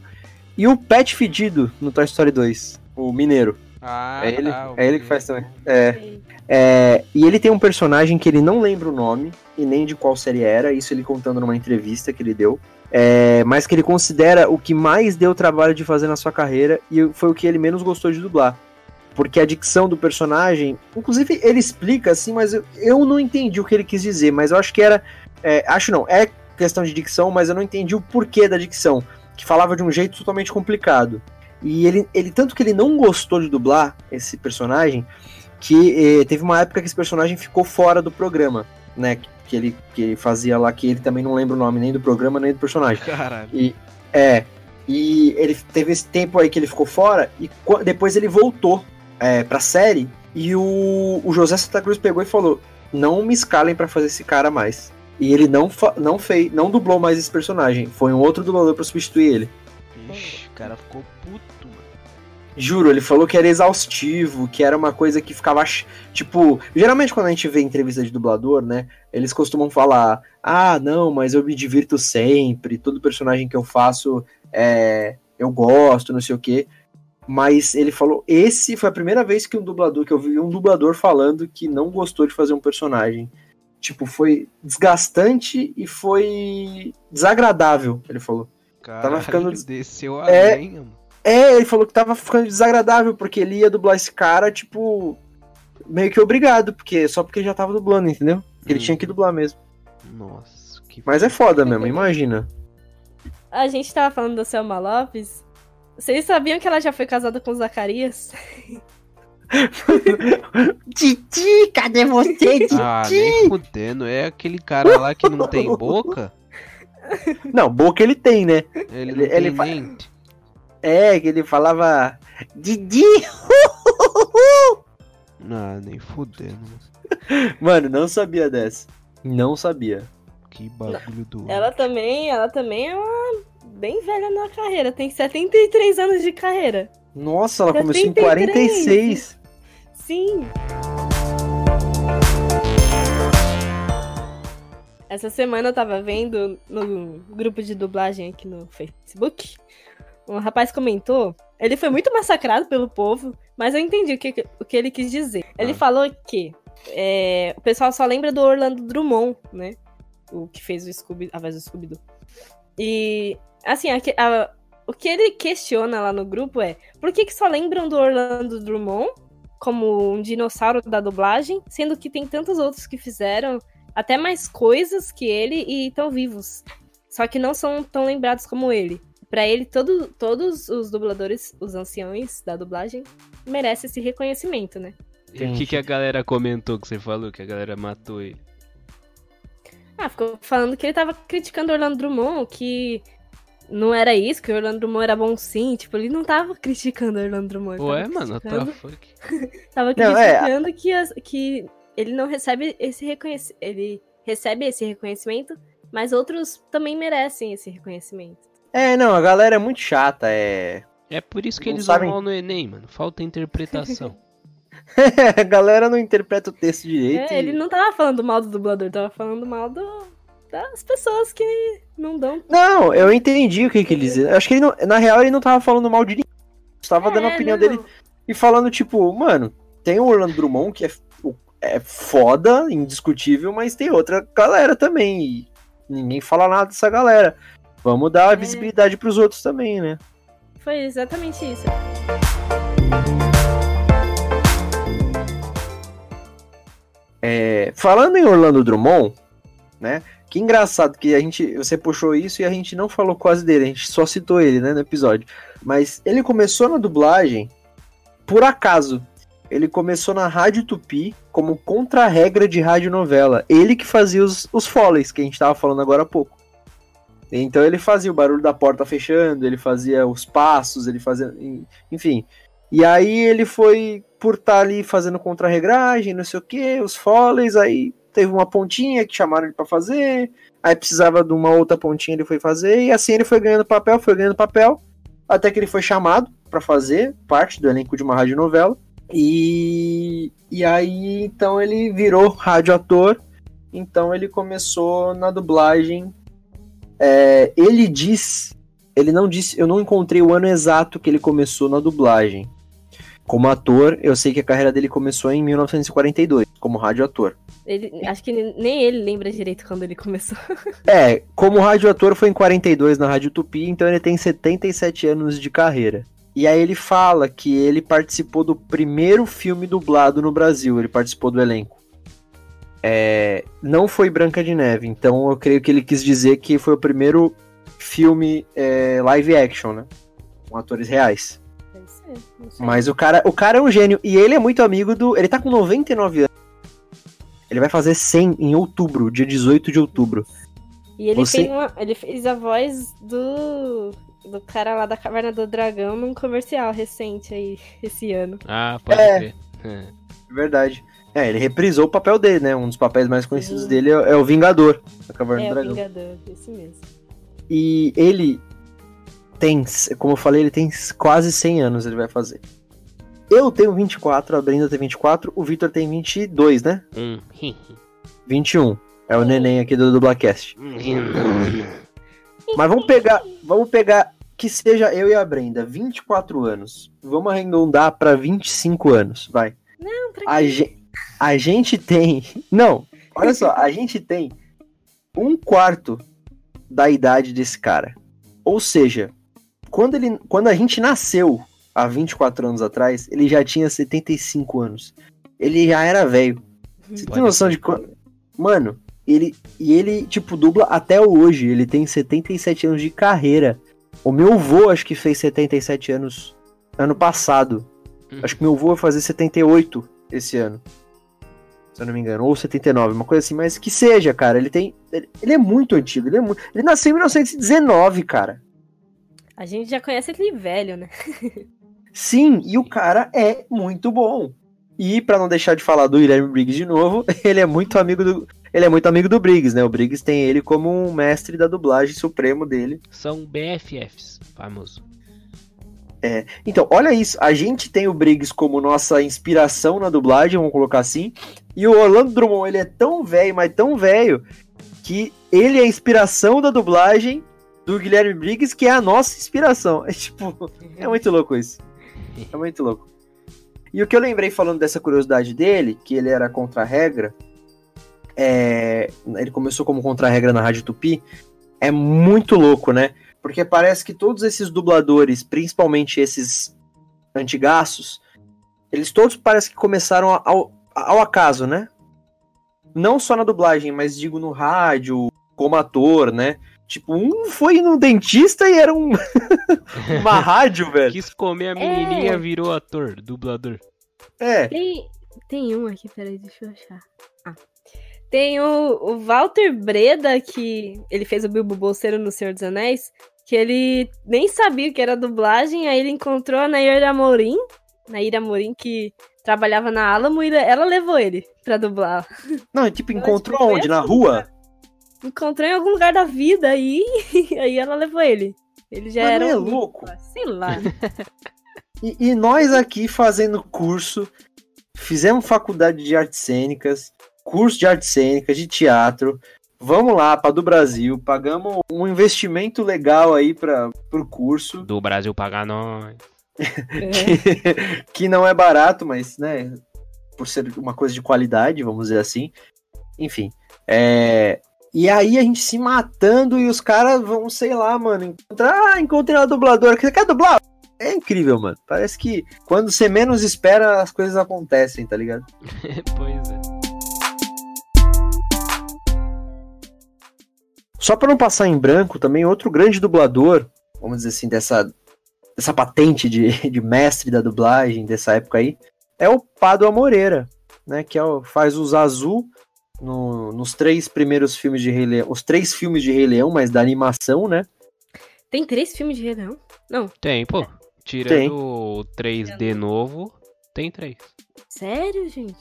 E o Pet Fedido no Toy Story 2, o Mineiro. Ah, É ele, o é ele que faz também. É, é, e ele tem um personagem que ele não lembra o nome e nem de qual série era, isso ele contando numa entrevista que ele deu. É, mas que ele considera o que mais deu trabalho de fazer na sua carreira e foi o que ele menos gostou de dublar. Porque a dicção do personagem, inclusive ele explica assim, mas eu, eu não entendi o que ele quis dizer, mas eu acho que era. é, acho não, é questão de dicção, mas eu não entendi o porquê da dicção, que falava de um jeito totalmente complicado. E ele, ele tanto que ele não gostou de dublar esse personagem, que eh, teve uma época que esse personagem ficou fora do programa, né? Que, que ele, que ele fazia lá, que ele também não lembra o nome nem do programa, nem do personagem. Caralho. E é. E ele teve esse tempo aí que ele ficou fora, e depois ele voltou é, pra série, e o, o José Santa Cruz pegou e falou: não me escalem pra fazer esse cara mais. E ele não, não fez, não dublou mais esse personagem. Foi um outro dublador pra substituir ele. Ixi, o cara ficou puto, mano. Juro, ele falou que era exaustivo, que era uma coisa que ficava. Tipo, geralmente quando a gente vê entrevista de dublador, né? Eles costumam falar: ah, não, mas eu me divirto sempre, todo personagem que eu faço é, eu gosto, não sei o quê. Mas ele falou: esse foi a primeira vez que um dublador, que eu vi um dublador falando que não gostou de fazer um personagem. Tipo, foi desgastante e foi desagradável, ele falou. Caralho, ficando- desceu a É. mano. É, ele falou que tava ficando desagradável, porque ele ia dublar esse cara, tipo, meio que obrigado, porque só porque já tava dublando, entendeu? Ele Hum. tinha que dublar mesmo. Nossa, que Mas é foda mesmo, imagina. A gente tava falando da Selma Lopes. Vocês sabiam que ela já foi casada com o Zacarias? *laughs* Titi, cadê você, Ah, nem fudendo. É aquele cara lá que não tem boca? Não, boca ele tem, né? Ele, Ele- ele fa-. É, que ele falava. Didi! Ah, nem fudendo. mano. *laughs* Mano, não sabia dessa. Não sabia. Que bagulho do. Ela também, ela também é uma bem velha na carreira. Tem 73 anos de carreira. Nossa, ela Tem começou em 33. 46. Sim. Essa semana eu tava vendo no grupo de dublagem aqui no Facebook. Um rapaz comentou. Ele foi muito massacrado pelo povo, mas eu entendi o que, o que ele quis dizer. Ele Ah. falou que é, o pessoal só lembra do Orlando Drummond, né? O que fez o Scooby, a voz do Scooby-Doo. E, assim, a que- a- o que ele questiona lá no grupo é por que, que só lembram do Orlando Drummond como um dinossauro da dublagem, sendo que tem tantos outros que fizeram até mais coisas que ele e estão vivos. Só que não são tão lembrados como ele. Pra ele, todo, todos os dubladores, os anciões da dublagem, merecem esse reconhecimento, né? E o que, que a galera comentou que você falou? Que a galera matou ele? Ah, ficou falando que ele tava criticando Orlando Drummond, que não era isso, que o Orlando Drummond era bom sim. Tipo, ele não tava *laughs* criticando Orlando Drummond. Ué, tava mano, what the criticando- fuck? *laughs* Tava Não, é, criticando que, as- que ele não recebe esse reconhecimento. Ele recebe esse reconhecimento Mas outros também merecem esse reconhecimento. É, não, a galera é muito chata, é. É por isso que Não eles sabem- vão mal no Enem, mano. Falta interpretação. *laughs* *laughs* a galera não interpreta o texto direito. É, e- ele não tava falando mal do dublador, tava falando mal do, das pessoas que não dão. Não, eu entendi o que, que ele dizia. Acho que ele não, na real ele não tava falando mal de ninguém. Estava dando a É, opinião não. dele e falando, tipo, mano, tem o Orlando Drummond que é, é foda, indiscutível, mas tem outra galera também. E ninguém fala nada dessa galera. Vamos dar É. visibilidade pros outros também, né? Foi exatamente isso. É, falando em Orlando Drummond, né? Que engraçado que a gente, você puxou isso e a gente não falou quase dele, a gente só citou ele, né, no episódio. Mas ele começou na dublagem por acaso. Ele começou na Rádio Tupi como contra-regra de radionovela. Ele que fazia os, os foleys que a gente tava falando agora há pouco. Então ele fazia o barulho da porta fechando, ele fazia os passos, ele fazia. Enfim. E aí ele foi por estar ali fazendo contra-regragem, não sei o que, os foleys, aí teve uma pontinha que chamaram ele pra fazer, aí precisava de uma outra pontinha ele foi fazer, e assim ele foi ganhando papel, foi ganhando papel, até que ele foi chamado pra fazer parte do elenco de uma radionovela, e, e aí então ele virou radioator, então ele começou na dublagem, é, ele diz, ele não disse, eu não encontrei o ano exato que ele começou na dublagem, como ator, eu sei que a carreira dele começou em 1942, como radioator. Ele, acho que nem ele lembra direito quando ele começou. *laughs* É, como radioator foi em 42 na Rádio Tupi, então ele tem 77 anos de carreira. E aí ele fala que ele participou do primeiro filme dublado no Brasil, ele participou do elenco. É, não foi Branca de Neve, então eu creio que ele quis dizer que foi o primeiro filme é, live action, né? Com atores reais. Mas o cara, o cara é um gênio. E ele é muito amigo do. Ele tá com 99 anos. Ele vai fazer 100 em outubro, dia 18 de outubro. E ele, Você- fez uma- ele fez a voz do, do cara lá da Caverna do Dragão num comercial recente aí, esse ano. Ah, pode É. crer. É. Verdade. É, ele reprisou o papel dele, né? Um dos papéis mais conhecidos Sim. dele é, é o Vingador, da Caverna é, do o Dragão. Vingador, esse mesmo. E ele tem, como eu falei, ele tem quase 100 anos, ele vai fazer. Eu tenho 24, a Brenda tem 24, o Victor tem 22, né? Hum. 21. É o neném aqui do Dublacast. Hum. Mas vamos pegar, vamos pegar que seja eu e a Brenda, 24 anos. Vamos arredondar pra 25 anos, vai. Não, pra A, ge- a gente tem. *laughs* Não, olha só, a gente tem um quarto da idade desse cara. Ou seja, quando, ele, quando a gente nasceu há 24 anos atrás, ele já tinha 75 anos. Ele já era velho. Você tem Pode noção ser. de quanto. Mano, ele. E ele, tipo, dubla até hoje. Ele tem 77 anos de carreira. O meu avô, acho que fez 77 anos ano passado. Hum. Acho que meu avô vai fazer 78 esse ano. Se eu não me engano. Ou 79, uma coisa assim. Mas que seja, cara. Ele tem. Ele, ele é muito antigo. Ele, é muito, ele nasceu em 1919, cara. A gente já conhece aquele velho, né? Sim, e o cara é muito bom. E pra não deixar de falar do Guilherme Briggs de novo, *laughs* ele é muito amigo do ele é muito amigo do Briggs, né? O Briggs tem ele como um mestre da dublagem supremo dele. São BFFs, famoso. Então, olha isso, a gente tem o Briggs como nossa inspiração na dublagem, vamos colocar assim, e o Orlando Drummond, ele é tão velho, mas tão velho, que ele é a inspiração da dublagem do Guilherme Briggs, que é a nossa inspiração. É tipo, é muito louco isso. É muito louco. E o que eu lembrei falando dessa curiosidade dele, que ele era contra-regra, é... ele começou como contra-regra na Rádio Tupi, é muito louco, né? Porque parece que todos esses dubladores, principalmente esses antigaços, eles todos parece que começaram ao, ao acaso, né? Não só na dublagem, mas digo no rádio, como ator, né? Tipo, um foi no dentista e era um... *laughs* uma *laughs* rádio, velho. Quis comer a menininha, É. virou ator, dublador. É, Tem, tem um aqui, peraí, deixa eu achar. Ah. Tem o, o Walter Breda, que ele fez o Bilbo Bolseiro no Senhor dos Anéis, que ele nem sabia o que era dublagem, aí ele encontrou a Naira Amorim, Naira Amorim, que trabalhava na Alamo, e ela levou ele pra dublar. não, tipo, encontrou onde? Na assim, rua? Cara. encontrou em algum lugar da vida aí, *laughs* aí ela levou ele. Ele já Mas era não é um louco? Sei lá. *laughs* E, e nós aqui fazendo curso, fizemos faculdade de artes cênicas, curso de artes cênicas, de teatro. Vamos lá, para do Brasil, pagamos um investimento legal aí para o curso, Do Brasil pagar nós. É. *laughs* que não é barato, mas, né, por ser uma coisa de qualidade, vamos dizer assim. Enfim, é... E aí a gente se matando e os caras vão, sei lá, mano, encontrar, ah, encontrei uma dubladora. Você quer dublar? É incrível, mano. Parece que quando você menos espera, as coisas acontecem, tá ligado? *laughs* pois é. Só pra não passar em branco, também outro grande dublador, vamos dizer assim, dessa, dessa patente de, *laughs* de mestre da dublagem dessa época aí, é o Pádua Moreira, né? Que é o, faz o Zazu no- nos três primeiros filmes de Rei Leão, os três filmes de Rei Leão, mas da animação, né? Tem três filmes de Rei Leão? Não. Tem, pô. Tirando Tem. o 3D novo, tem três. Sério, gente?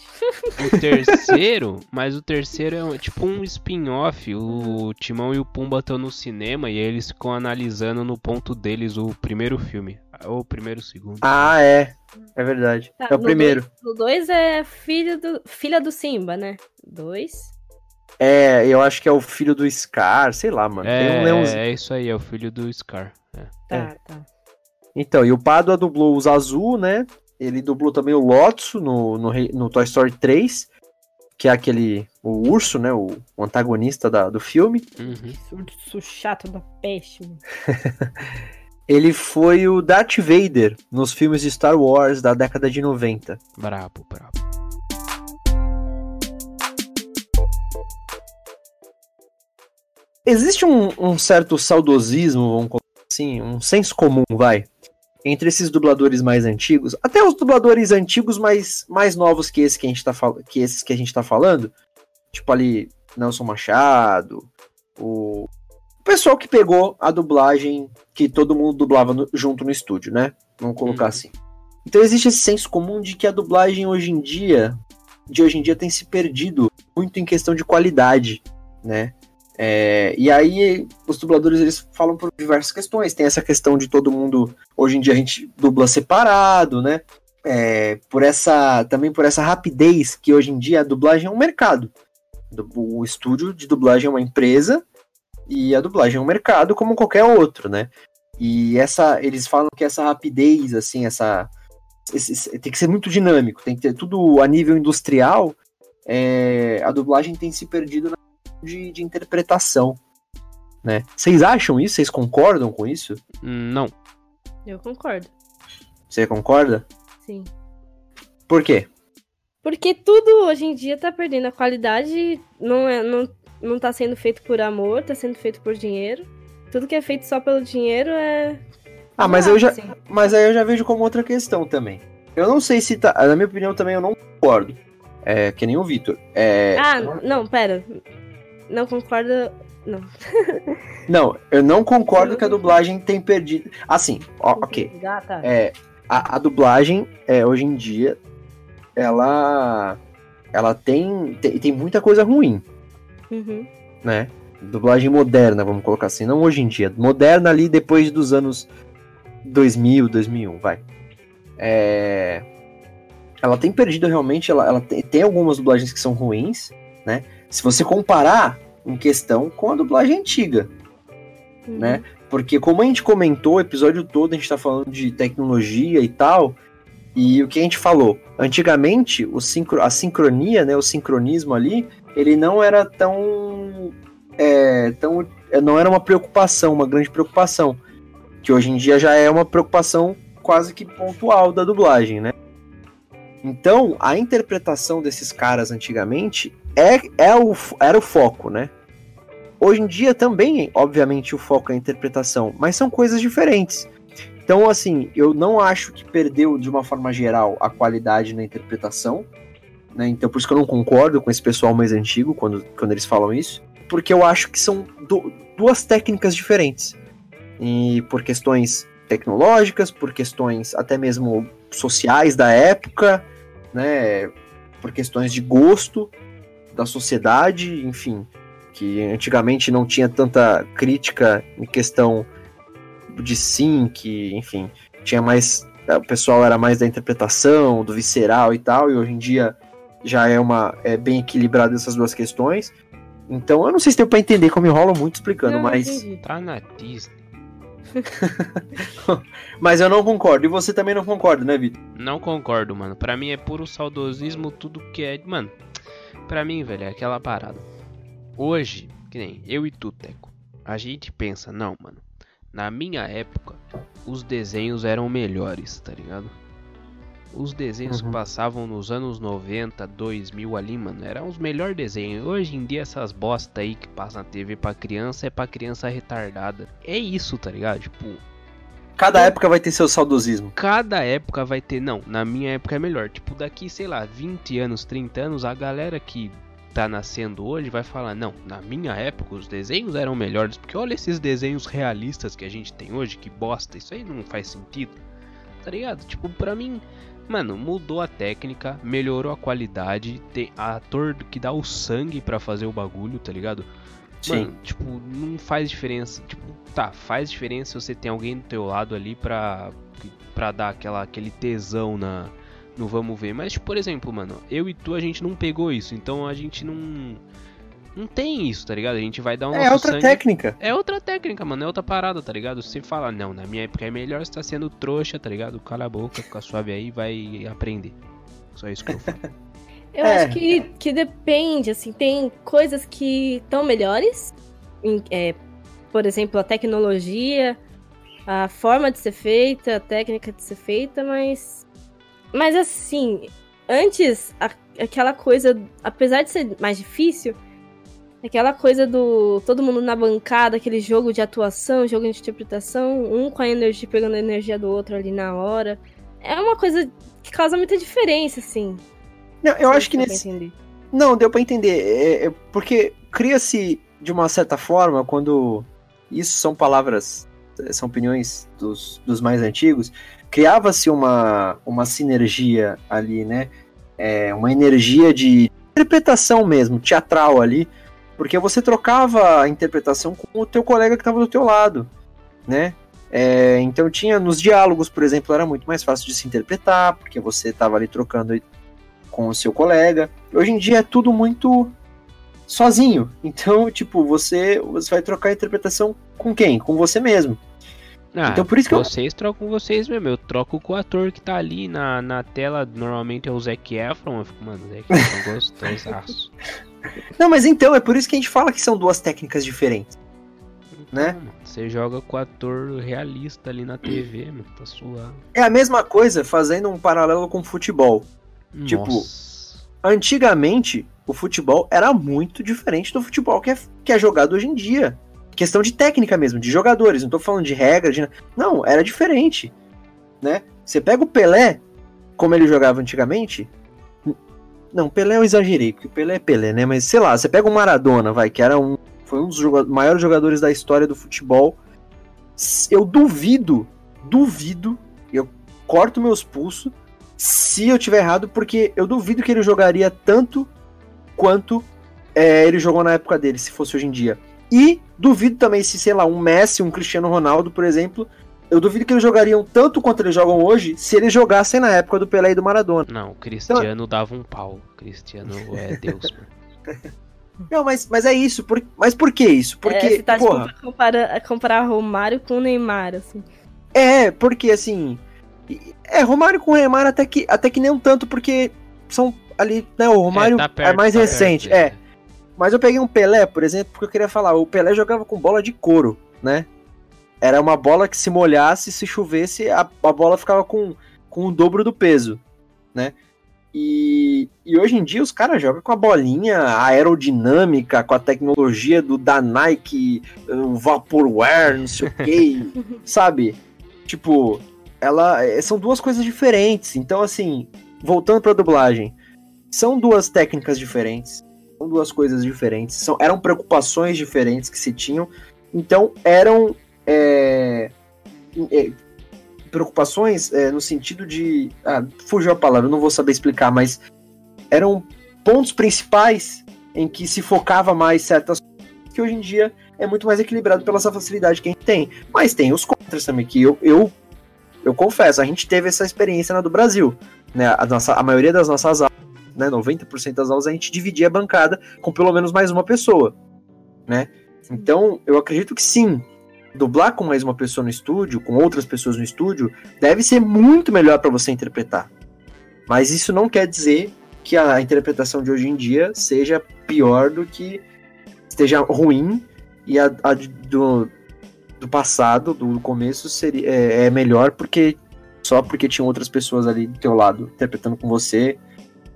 O terceiro, *laughs* mas o terceiro é um- tipo um spin-off. O Timão e o Pumba estão no cinema e eles ficam analisando no ponto deles o primeiro filme. Ou o primeiro, o segundo. Ah, é. É verdade. Tá, é o primeiro. O dois é filho do, filha do Simba, né? Dois. É, eu acho que é o filho do Scar, sei lá, mano. Tem um É, leãozinho. é isso aí, é o filho do Scar. é. Tá, tá. Então, e o Padua dublou os Azul, né? Ele dublou também o Lotso no, no, no Toy Story 3, que é aquele. O urso, né? O, o antagonista da- do filme. Uhum. Urso chato da peste, mano. *laughs* Ele foi o Darth Vader nos filmes de Star Wars da década de 90. Brabo, brabo. Existe um, um certo saudosismo, vamos colocar assim, um senso comum, vai, entre esses dubladores mais antigos, até os dubladores antigos mais, mais novos que, esse que, a gente tá que esses que a gente tá falando, tipo ali, Nelson Machado, o pessoal que pegou a dublagem que todo mundo dublava no- junto no estúdio, né? Vamos colocar Uhum. assim. Então existe esse senso comum de que a dublagem hoje em dia, de hoje em dia tem se perdido muito em questão de qualidade, né? É, e aí os dubladores eles falam por diversas questões. Tem essa questão de todo mundo hoje em dia a gente dubla separado, né? É, por essa também por essa rapidez que hoje em dia a dublagem é um mercado. O estúdio de dublagem é uma empresa e a dublagem é um mercado como qualquer outro, né? E essa eles falam que essa rapidez assim, essa esse- esse- tem que ser muito dinâmico, tem que ter tudo a nível industrial. é, a dublagem tem se perdido na de, de interpretação, né? Vocês acham isso? Vocês concordam com isso? Não. Eu concordo. Você concorda? Sim. Por quê? Porque tudo hoje em dia tá perdendo a qualidade, não, é, não, não tá sendo feito por amor, tá sendo feito por dinheiro. Tudo que é feito só pelo dinheiro é. Ah, mas eu já, assim. mas aí eu já vejo como outra questão também. Eu não sei se tá, na minha opinião também eu não concordo. É que nem o Vitor. É, Ah, não, pera. Não concordo. Não. *laughs* não, eu não concordo que a dublagem tem perdido. Assim, ó, ok. Ah, tá. É, a, a dublagem é, hoje em dia ela ela tem, tem tem muita coisa ruim. Uhum. né? Dublagem moderna, vamos colocar assim, não hoje em dia. Moderna ali depois dos anos 2000, 2001, vai. É... Ela tem perdido realmente, ela, ela tem, tem algumas dublagens que são ruins, né? Se você comparar em questão com a dublagem antiga, Uhum. né? Porque como a gente comentou o episódio todo, a gente tá falando de tecnologia e tal, e o que a gente falou, antigamente o sincro, a sincronia, né, o sincronismo ali, ele não era tão, é, tão, não era uma preocupação, uma grande preocupação, que hoje em dia já é uma preocupação quase que pontual da dublagem, né? Então, a interpretação desses caras antigamente é, é o, era o foco, né? Hoje em dia também, obviamente, o foco é a interpretação, mas são coisas diferentes. Então, assim, eu não acho que perdeu de uma forma geral a qualidade na interpretação, né? Então, por isso que eu não concordo com esse pessoal mais antigo quando, quando eles falam isso, porque eu acho que são du- duas técnicas diferentes. E por questões tecnológicas, por questões até mesmo sociais da época, né? Por questões de gosto da sociedade, enfim que antigamente não tinha tanta crítica em questão de sync, enfim, tinha mais o pessoal era mais da interpretação, do visceral e tal, e hoje em dia já é uma é bem equilibrado essas duas questões. Então, eu não sei se deu pra entender como enrola muito explicando, Não, mas. Tá na Disney. *laughs* mas eu não concordo. E você também não concorda, né, Vitor? Não concordo, mano. Pra mim é puro saudosismo tudo que é. Mano, pra mim, velho, é aquela parada. Hoje, que nem eu e tu, Teco, a gente pensa, não, mano. Na minha época, os desenhos eram melhores, tá ligado? Os desenhos Uhum. que passavam nos anos 90, 2000 ali, mano, eram os melhores desenhos. Hoje em dia, essas bosta aí que passam na TV pra criança é pra criança retardada. É isso, tá ligado? Tipo, Cada época vai ter seu saudosismo. cada época vai ter. Não, na minha época é melhor. Tipo, daqui, sei lá, 20 anos, 30 anos, a galera que tá nascendo hoje vai falar: Não, na minha época os desenhos eram melhores. Porque olha esses desenhos realistas que a gente tem hoje, que bosta. Isso aí não faz sentido. Tá ligado? Tipo, pra mim. Mano, mudou a técnica, melhorou a qualidade, tem ator que dá o sangue pra fazer o bagulho, tá ligado? Mano, tipo, não faz diferença. Tipo, tá, faz diferença se você tem alguém do teu lado ali pra, pra dar aquela, aquele tesão na, no vamos ver. Mas, tipo, por exemplo, mano, eu e tu a gente não pegou isso, então a gente não. Não tem isso, tá ligado? A gente vai dar nosso É outra sangue. técnica. É outra técnica, mano, é outra parada, tá ligado? Você fala, não, na minha época é melhor, você tá sendo trouxa, tá ligado? Cala a boca, fica suave aí e vai aprender. Só isso que eu falo. *laughs* Eu É. acho que, que depende, assim, tem coisas que estão melhores, em- é, por exemplo, a tecnologia, a forma de ser feita, a técnica de ser feita, mas. Mas assim, antes, a- aquela coisa, apesar de ser mais difícil, aquela coisa do todo mundo na bancada, aquele jogo de atuação, jogo de interpretação, um com a energia pegando a energia do outro ali na hora. É uma coisa que causa muita diferença, assim. Não, eu acho que nesse. entender. Não, deu pra entender. É, é porque cria-se, de uma certa forma, quando. Isso são palavras, eh, são opiniões dos, dos mais antigos. Criava-se uma, uma sinergia ali, né? É, uma energia de interpretação mesmo, teatral ali. Porque você trocava a interpretação com o teu colega que estava do teu lado, né? É, então tinha nos diálogos, por exemplo, era muito mais fácil de se interpretar, porque você estava ali trocando com o seu colega. Hoje em dia é tudo muito sozinho. Então, *laughs* tipo, você, você vai trocar a interpretação com quem? Com você mesmo. Ah, Então, por isso que eu- vocês trocam vocês mesmo. Eu troco com o ator que tá ali na, na tela. Normalmente é o Zac Efron. Eu fico, mano, Zac Efron *laughs* gostosaço. Não, mas então, é por isso que a gente fala que são duas técnicas diferentes. Né? Você joga com o ator realista ali na TV, mano. Tá suave. É a mesma coisa fazendo um paralelo com o futebol. Tipo, Nossa. Antigamente, o futebol era muito diferente do futebol que é, que é jogado hoje em dia. Questão de técnica mesmo, de jogadores. Não tô falando de regra, de... não, era diferente, né? Você pega o Pelé, como ele jogava antigamente. Não, Pelé eu exagerei, porque Pelé é Pelé, né? Mas sei lá, você pega o Maradona, vai, que era um foi um dos joga- maiores jogadores da história do futebol. Eu duvido, duvido, eu corto meus pulsos se eu tiver errado, porque eu duvido que ele jogaria tanto quanto é, ele jogou na época dele, se fosse hoje em dia. E duvido também se, sei lá, um Messi, um Cristiano Ronaldo, por exemplo, eu duvido que eles jogariam tanto quanto eles jogam hoje se eles jogassem na época do Pelé e do Maradona. Não, o Cristiano dava um pau. O Cristiano é *laughs* Deus. Não, mas, mas é isso. Por, mas por que isso? Porque, é, você tá porra, tipo, comparar, comparar Romário com o Neymar, assim. É, porque assim. É, Romário com Neymar até que, até que nem um tanto, porque são ali, né? O Romário é, tá perto, mais tá recente. perto, é. Mas eu peguei um Pelé, por exemplo, porque eu queria falar, o Pelé jogava com bola de couro, né? Era uma bola que se molhasse, se chovesse, a, a bola ficava com, com o dobro do peso, né? E, e hoje em dia os caras jogam com a bolinha aerodinâmica, com a tecnologia do da Nike, o Vaporware, não sei o que, *laughs* sabe? Tipo, ela é, são duas coisas diferentes. Então, assim, voltando pra dublagem, são duas técnicas diferentes, são duas coisas diferentes, são, eram preocupações diferentes que se tinham, então eram é, é, preocupações é, no sentido de. Ah, fugiu a palavra, não vou saber explicar, mas eram pontos principais em que se focava mais certas que hoje em dia é muito mais equilibrado pela essa facilidade que a gente tem. Mas tem os contras também, que eu, eu, eu confesso, a gente teve essa experiência na do Brasil. Né? A, nossa, a maioria das nossas aulas, né, 90% das aulas, a gente dividia a bancada com pelo menos mais uma pessoa. Né? Então, eu acredito que sim, dublar com mais uma pessoa no estúdio, com outras pessoas no estúdio, deve ser muito melhor para você interpretar. Mas isso não quer dizer que a interpretação de hoje em dia seja pior do que esteja ruim e a, a do, do passado, do começo, seria, é, é, melhor porque só porque tinham outras pessoas ali do teu lado interpretando com você,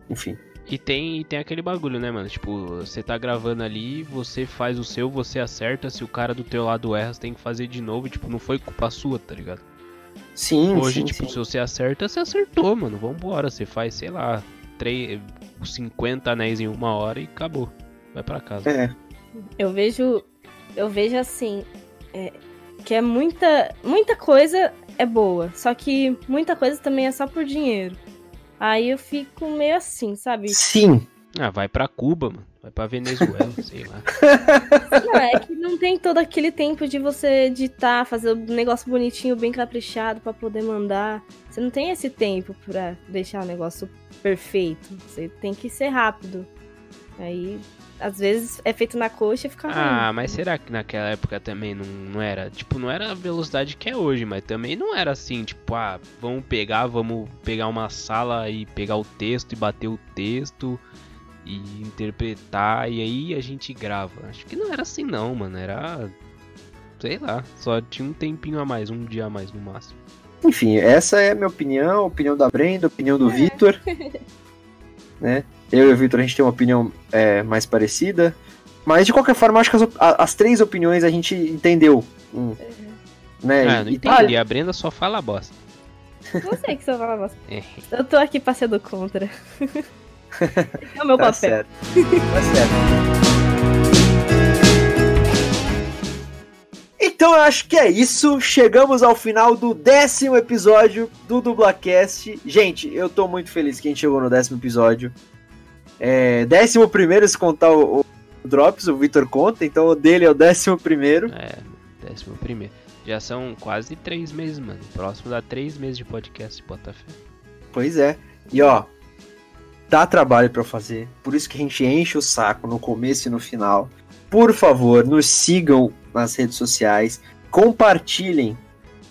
enfim. E tem, tem aquele bagulho, né, mano? Tipo, você tá gravando ali, você faz o seu, você acerta. Se o cara do teu lado erra, você tem que fazer de novo. Tipo, não foi culpa sua, tá ligado? Sim, Hoje, sim, tipo, sim. se você acerta, você acertou, mano. Vambora. Você faz, sei lá, 3, 50 anéis em uma hora e acabou. Vai pra casa. É, Eu vejo. Eu vejo assim. é, que é muita. Muita coisa é boa. Só que muita coisa também é só por dinheiro. Aí eu fico meio assim, sabe? sim. Ah, vai pra Cuba, mano. Vai pra Venezuela, *laughs* sei lá. Não, é que não tem todo aquele tempo de você editar, fazer o negócio bonitinho, bem caprichado pra poder mandar. Você não tem esse tempo pra deixar o negócio perfeito. Você tem que ser rápido. Aí, às vezes, é feito na coxa e fica ruim. Ah, mas será que naquela época também não, não era? Tipo, não era a velocidade que é hoje, mas também não era assim, tipo, ah, vamos pegar, vamos pegar uma sala e pegar o texto e bater o texto e interpretar e aí a gente grava. Acho que não era assim não, mano. Era. Sei lá, só tinha um tempinho a mais, um dia a mais no máximo. Enfim, essa é a minha opinião, a opinião da Brenda, a opinião do Vitor. *laughs* né? Eu e o Vitor, a gente tem uma opinião é, mais parecida. Mas, de qualquer forma, acho que as, as três opiniões a gente entendeu. Hum, né? Ah, não E- entendi. A Brenda só fala bosta. Não sei que você fala, bosta. É. Eu tô aqui pra ser do contra. *laughs* é o meu Tá papel. certo. Tá certo. Então eu acho que é isso. Chegamos ao final do décimo episódio do Dublacast. Gente, eu tô muito feliz que a gente chegou no décimo episódio. É, décimo primeiro, se contar o, o Drops, o Vitor conta, então o dele é o décimo primeiro. É, décimo primeiro. Já são quase três meses, mano. Próximo dá três meses de podcast, Botafé. Pois é. E ó, dá trabalho pra eu fazer. Por isso que a gente enche o saco no começo e no final. Por favor, nos sigam nas redes sociais, compartilhem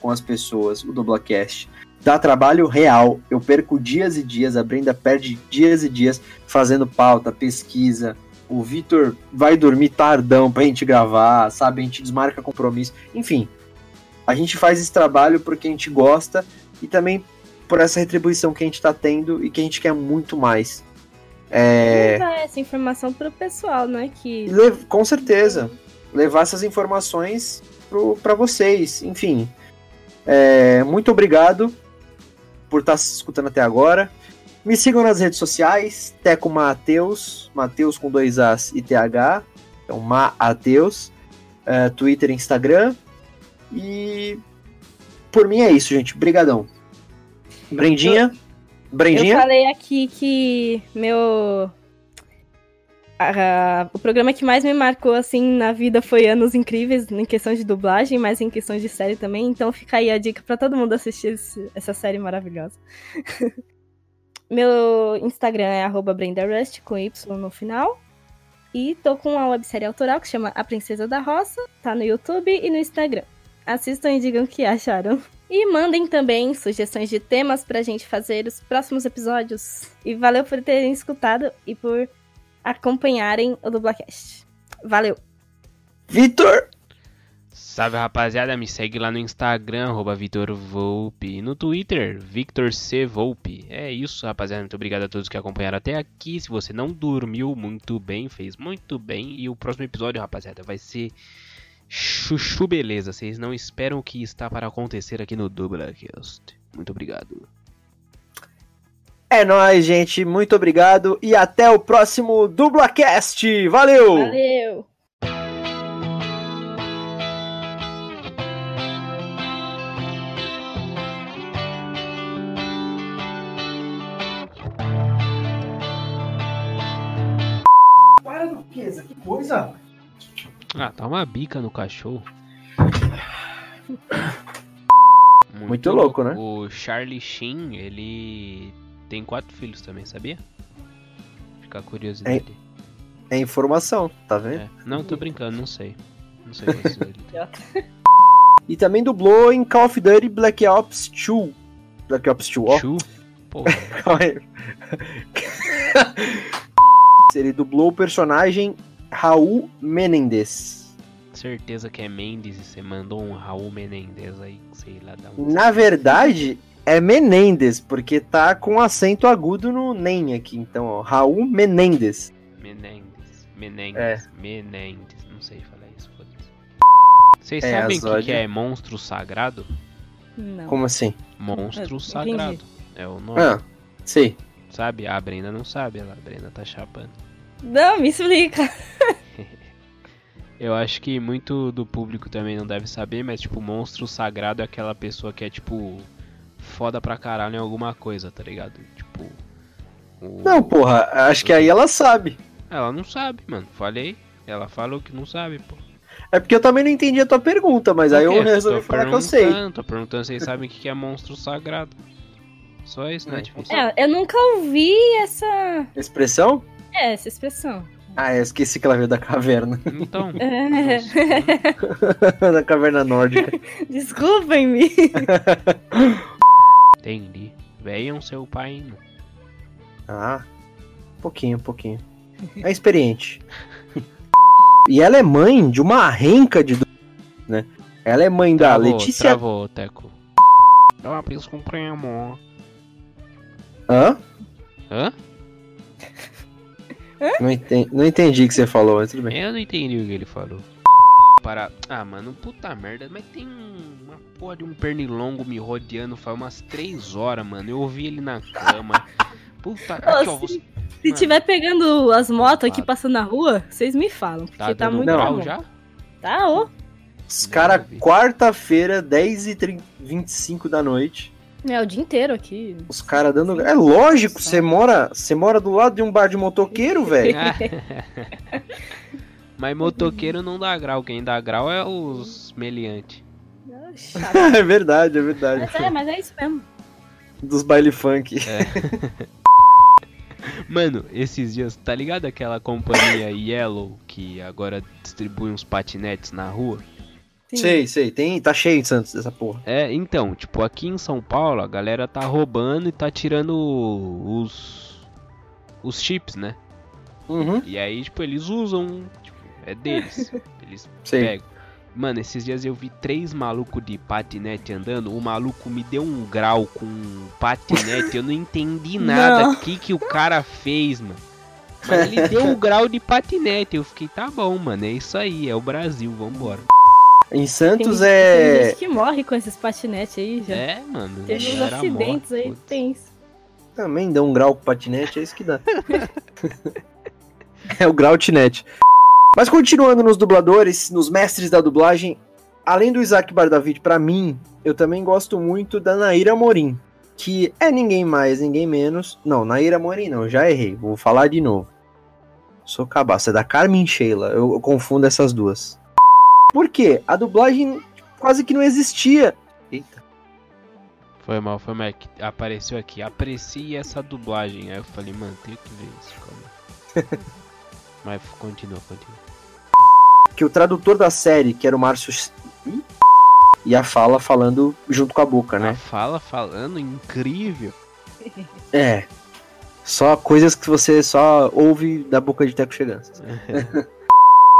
com as pessoas o Dublacast. Dá trabalho real. Eu perco dias e dias, a Brenda perde dias e dias fazendo pauta, pesquisa. O Vitor vai dormir tardão pra gente gravar, sabe? A gente desmarca compromisso. Enfim, a gente faz esse trabalho porque a gente gosta e também por essa retribuição que a gente tá tendo e que a gente quer muito mais. É, Levar essa informação pro pessoal, não é que. lev- com certeza, levar essas informações para vocês. Enfim, é, muito obrigado por estar se escutando até agora. Me sigam nas redes sociais, Teco Mateus, Mateus com dois As e TH, então Mateus, é, Twitter e Instagram. E por mim é isso, gente. Brigadão. Brendinha? Brendinha? Eu falei aqui que meu. A- o programa que mais me marcou assim na vida foi Anos Incríveis, em questão de dublagem, mas em questão de série também. Então fica aí a dica pra todo mundo assistir esse- essa série maravilhosa. *laughs* meu Instagram é BrendaRust com Y no final. E tô com uma websérie autoral que chama A Princesa da Roça. Tá no YouTube e no Instagram. Assistam e digam o que acharam. E mandem também sugestões de temas pra gente fazer os próximos episódios. E valeu por terem escutado e por acompanharem o Dublacast. Valeu! Vitor! Salve rapaziada, me segue lá no Instagram, arroba Vitor Volpe. E no Twitter, Victor C. Volpe. É isso, rapaziada. Muito obrigado a todos que acompanharam até aqui. Se você não dormiu muito bem, fez muito bem. E o próximo episódio, rapaziada, vai ser chuchu beleza. Vocês não esperam o que está para acontecer aqui no Dublacast. Muito obrigado. É nóis, gente. Muito obrigado e até o próximo Dublacast. Valeu! Valeu! Para, Duquesa, que coisa! Ah, dá uma bica no cachorro. Muito louco, né? O Charlie Sheen, ele tem quatro filhos também, sabia? Fica a curiosidade. É informação, tá vendo? É. Não, tô brincando, não sei. Não sei quantos ele tem. E também dublou em Call of Duty Black Ops 2. Black Ops 2, ó. Chu? Pô, Calma aí. Ele dublou o personagem Raul Menendez. certeza que é Mendes e você mandou um Raul Menendez aí, sei lá, um... Na verdade, é Menendez, porque tá com acento agudo no NEM aqui. Então, ó, Raul Menendez. Menendez, Menendez, É. Menendez, não sei falar isso, foda-se. Vocês É, sabem o que, Zod. que é monstro sagrado? Não. Como assim? Monstro entendi. sagrado. É o nome, Ah, sei. sabe? A Brenda não sabe, ela, a Brenda tá chapando. Não, me explica. *laughs* Eu acho que muito do público também não deve saber, mas tipo, monstro sagrado é aquela pessoa que é tipo foda pra caralho em alguma coisa, tá ligado? Tipo. o- Não, porra, acho que aí ela sabe. Ela não sabe, mano. Falei. Ela falou que não sabe, pô. É porque eu também não entendi a tua pergunta, mas aí eu resolvi Tô falar que eu sei. Tô perguntando se vocês sabem o que é monstro sagrado. Só isso, né? É, Difícil. É, eu nunca ouvi essa. Expressão? É, essa expressão. Ah, eu esqueci que ela veio da caverna. Então. É. *laughs* *laughs* da caverna nórdica. Desculpem-me. *laughs* entendi. Venham seu pai, mano. Ah, um pouquinho, um pouquinho. É experiente. *laughs* E ela é mãe de uma renca de. Né? Ela é mãe da Travou, Letícia. Travou, Teco. Dá uma pizza com primo. Hã? Hã? Não entendi, não entendi o que você falou, mas tudo bem. Eu não entendi o que ele falou. Para... Ah, mano, puta merda, mas tem um- uma porra de um pernilongo me rodeando faz umas 3 horas, mano. Eu ouvi ele na cama. Puta, aqui, ó, você Se Mano. tiver pegando as motos aqui Claro. passando na rua, vocês me falam. Porque tá tá, muito bom. já? Tá, ô. Os caras, quarta-feira, 10h25 da noite. É o dia inteiro aqui. Os caras dando. É lógico, você mora, você mora do lado de um bar de motoqueiro, *laughs* velho. *laughs* Mas motoqueiro não dá grau, quem dá grau é os meliantes. *laughs* É verdade, é verdade. mas, é, mas é isso mesmo. Dos baile funk. *laughs* Mano, esses dias, tá ligado aquela companhia Yellow que agora distribui uns patinetes na rua? Sim. Sei, sei, tem, tá cheio em Santos dessa porra. É, então, tipo, aqui em São Paulo a galera tá roubando e tá tirando os os chips, né? Uhum. E aí, tipo, eles usam, tipo, é deles. *laughs* Eles Sei. pegam. Mano, esses dias eu vi três malucos de patinete andando. O maluco me deu um grau com um patinete. Eu não entendi *laughs* nada. O que, que o cara fez, mano? Mas ele *laughs* deu um grau de patinete. Eu fiquei, tá bom, mano. É isso aí. É o Brasil. Vambora. Em Tem, Santos tem é. gente que morre com esses patinetes aí já. É, mano. Teve uns acidentes morre, aí, putz. tem isso. Também dá um grau com patinete, é isso que dá. é o grautinete. Mas continuando nos dubladores, nos mestres da dublagem, além do Isaac Bardavid, pra mim, eu também gosto muito da Naira Morim, que é ninguém mais, ninguém menos. Não, Naira Morim não, já errei, vou falar de novo. Sou cabaço, é da Carmen Sheila, eu, eu confundo essas duas. Por quê? A dublagem quase que não existia. Eita. Foi mal, foi mal. que Apareceu aqui. Aprecie essa dublagem. Aí eu falei, mano, tenho que ver isso. Calma. *laughs* Mas continua, continua. Que o tradutor da série, que era o Márcio e a fala falando junto com a boca, A né? fala falando incrível. É. Só coisas que você só ouve da boca de Teco Cheganças. *laughs* *laughs*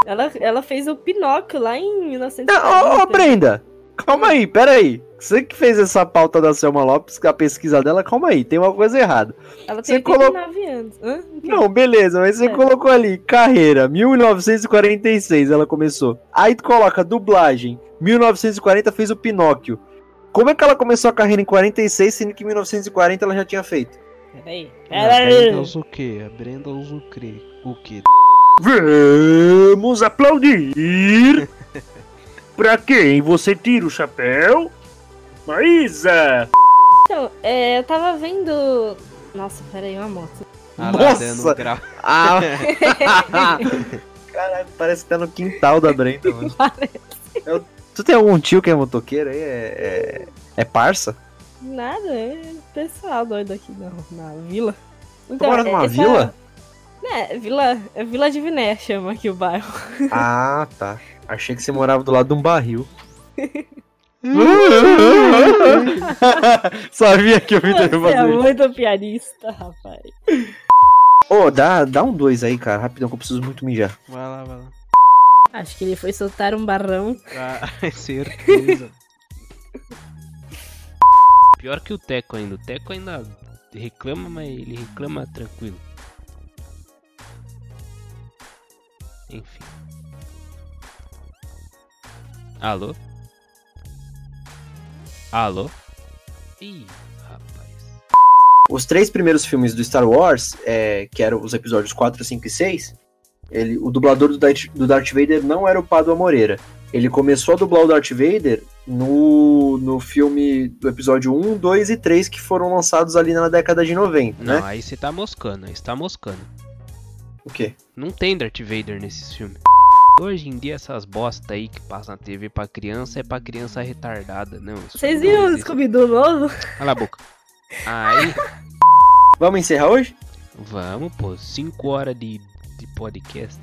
Ela, ela fez o Pinóquio lá em Não, 1940. Ô, ô, Brenda! Calma aí, pera aí. Você que fez essa pauta da Selma Lopes, a pesquisa dela, calma aí, tem uma coisa errada. Ela você tem 89 anos. Hã? Não, beleza, mas você É. colocou ali, carreira, 1946 ela começou. Aí tu coloca dublagem, 1940 fez o Pinóquio. Como é que ela começou a carreira em 46, sendo que em 1940 ela já tinha feito? Peraí. A Peraí. Brenda usa o quê? A Brenda usa o quê? O quê? Vamos aplaudir! *laughs* pra quem você tira o chapéu? Maísa! Então, é, eu tava vendo. Nossa, peraí, uma moto. Ah, Nossa! dando grau. Ah, *laughs* Caralho, parece que tá no quintal da Brenda, mano. *laughs* Parece. Tu tem algum tio que é motoqueiro aí? É, é, é parça? Nada, é pessoal doido aqui na, na vila. Tu mora numa essa- vila? É, vila, é Vila de Viné chama aqui o bairro. Ah, tá. Achei que você morava do lado de um barril. *laughs* Sabia que eu me Você é muito pianista, rapaz. Ô, dá, dá um dois aí, cara, rapidão, que eu preciso muito mijar. Vai lá, vai lá. Acho que ele foi soltar um barrão. Ah, *laughs* é certeza. Pior que o Teco ainda. O Teco ainda reclama, mas ele reclama tranquilo. Alô? Alô? Ih, rapaz. Os três primeiros filmes do Star Wars, é, que eram os episódios 4, 5 e 6, ele, o dublador do Darth, do Darth Vader não era o Padua Moreira. Ele começou a dublar o Darth Vader no, no filme do episódio 1, 2 e 3, que foram lançados ali na década de 90, Não, né? aí você tá moscando, aí você tá moscando. O quê? Não tem Darth Vader nesses filmes. Hoje em dia essas bosta aí que passam na TV pra criança é pra criança retardada, não. Vocês viram o. Scooby-Doo novo? Cala a boca. Aí, Vamos encerrar hoje? vamos, pô, 5 horas de, de podcast.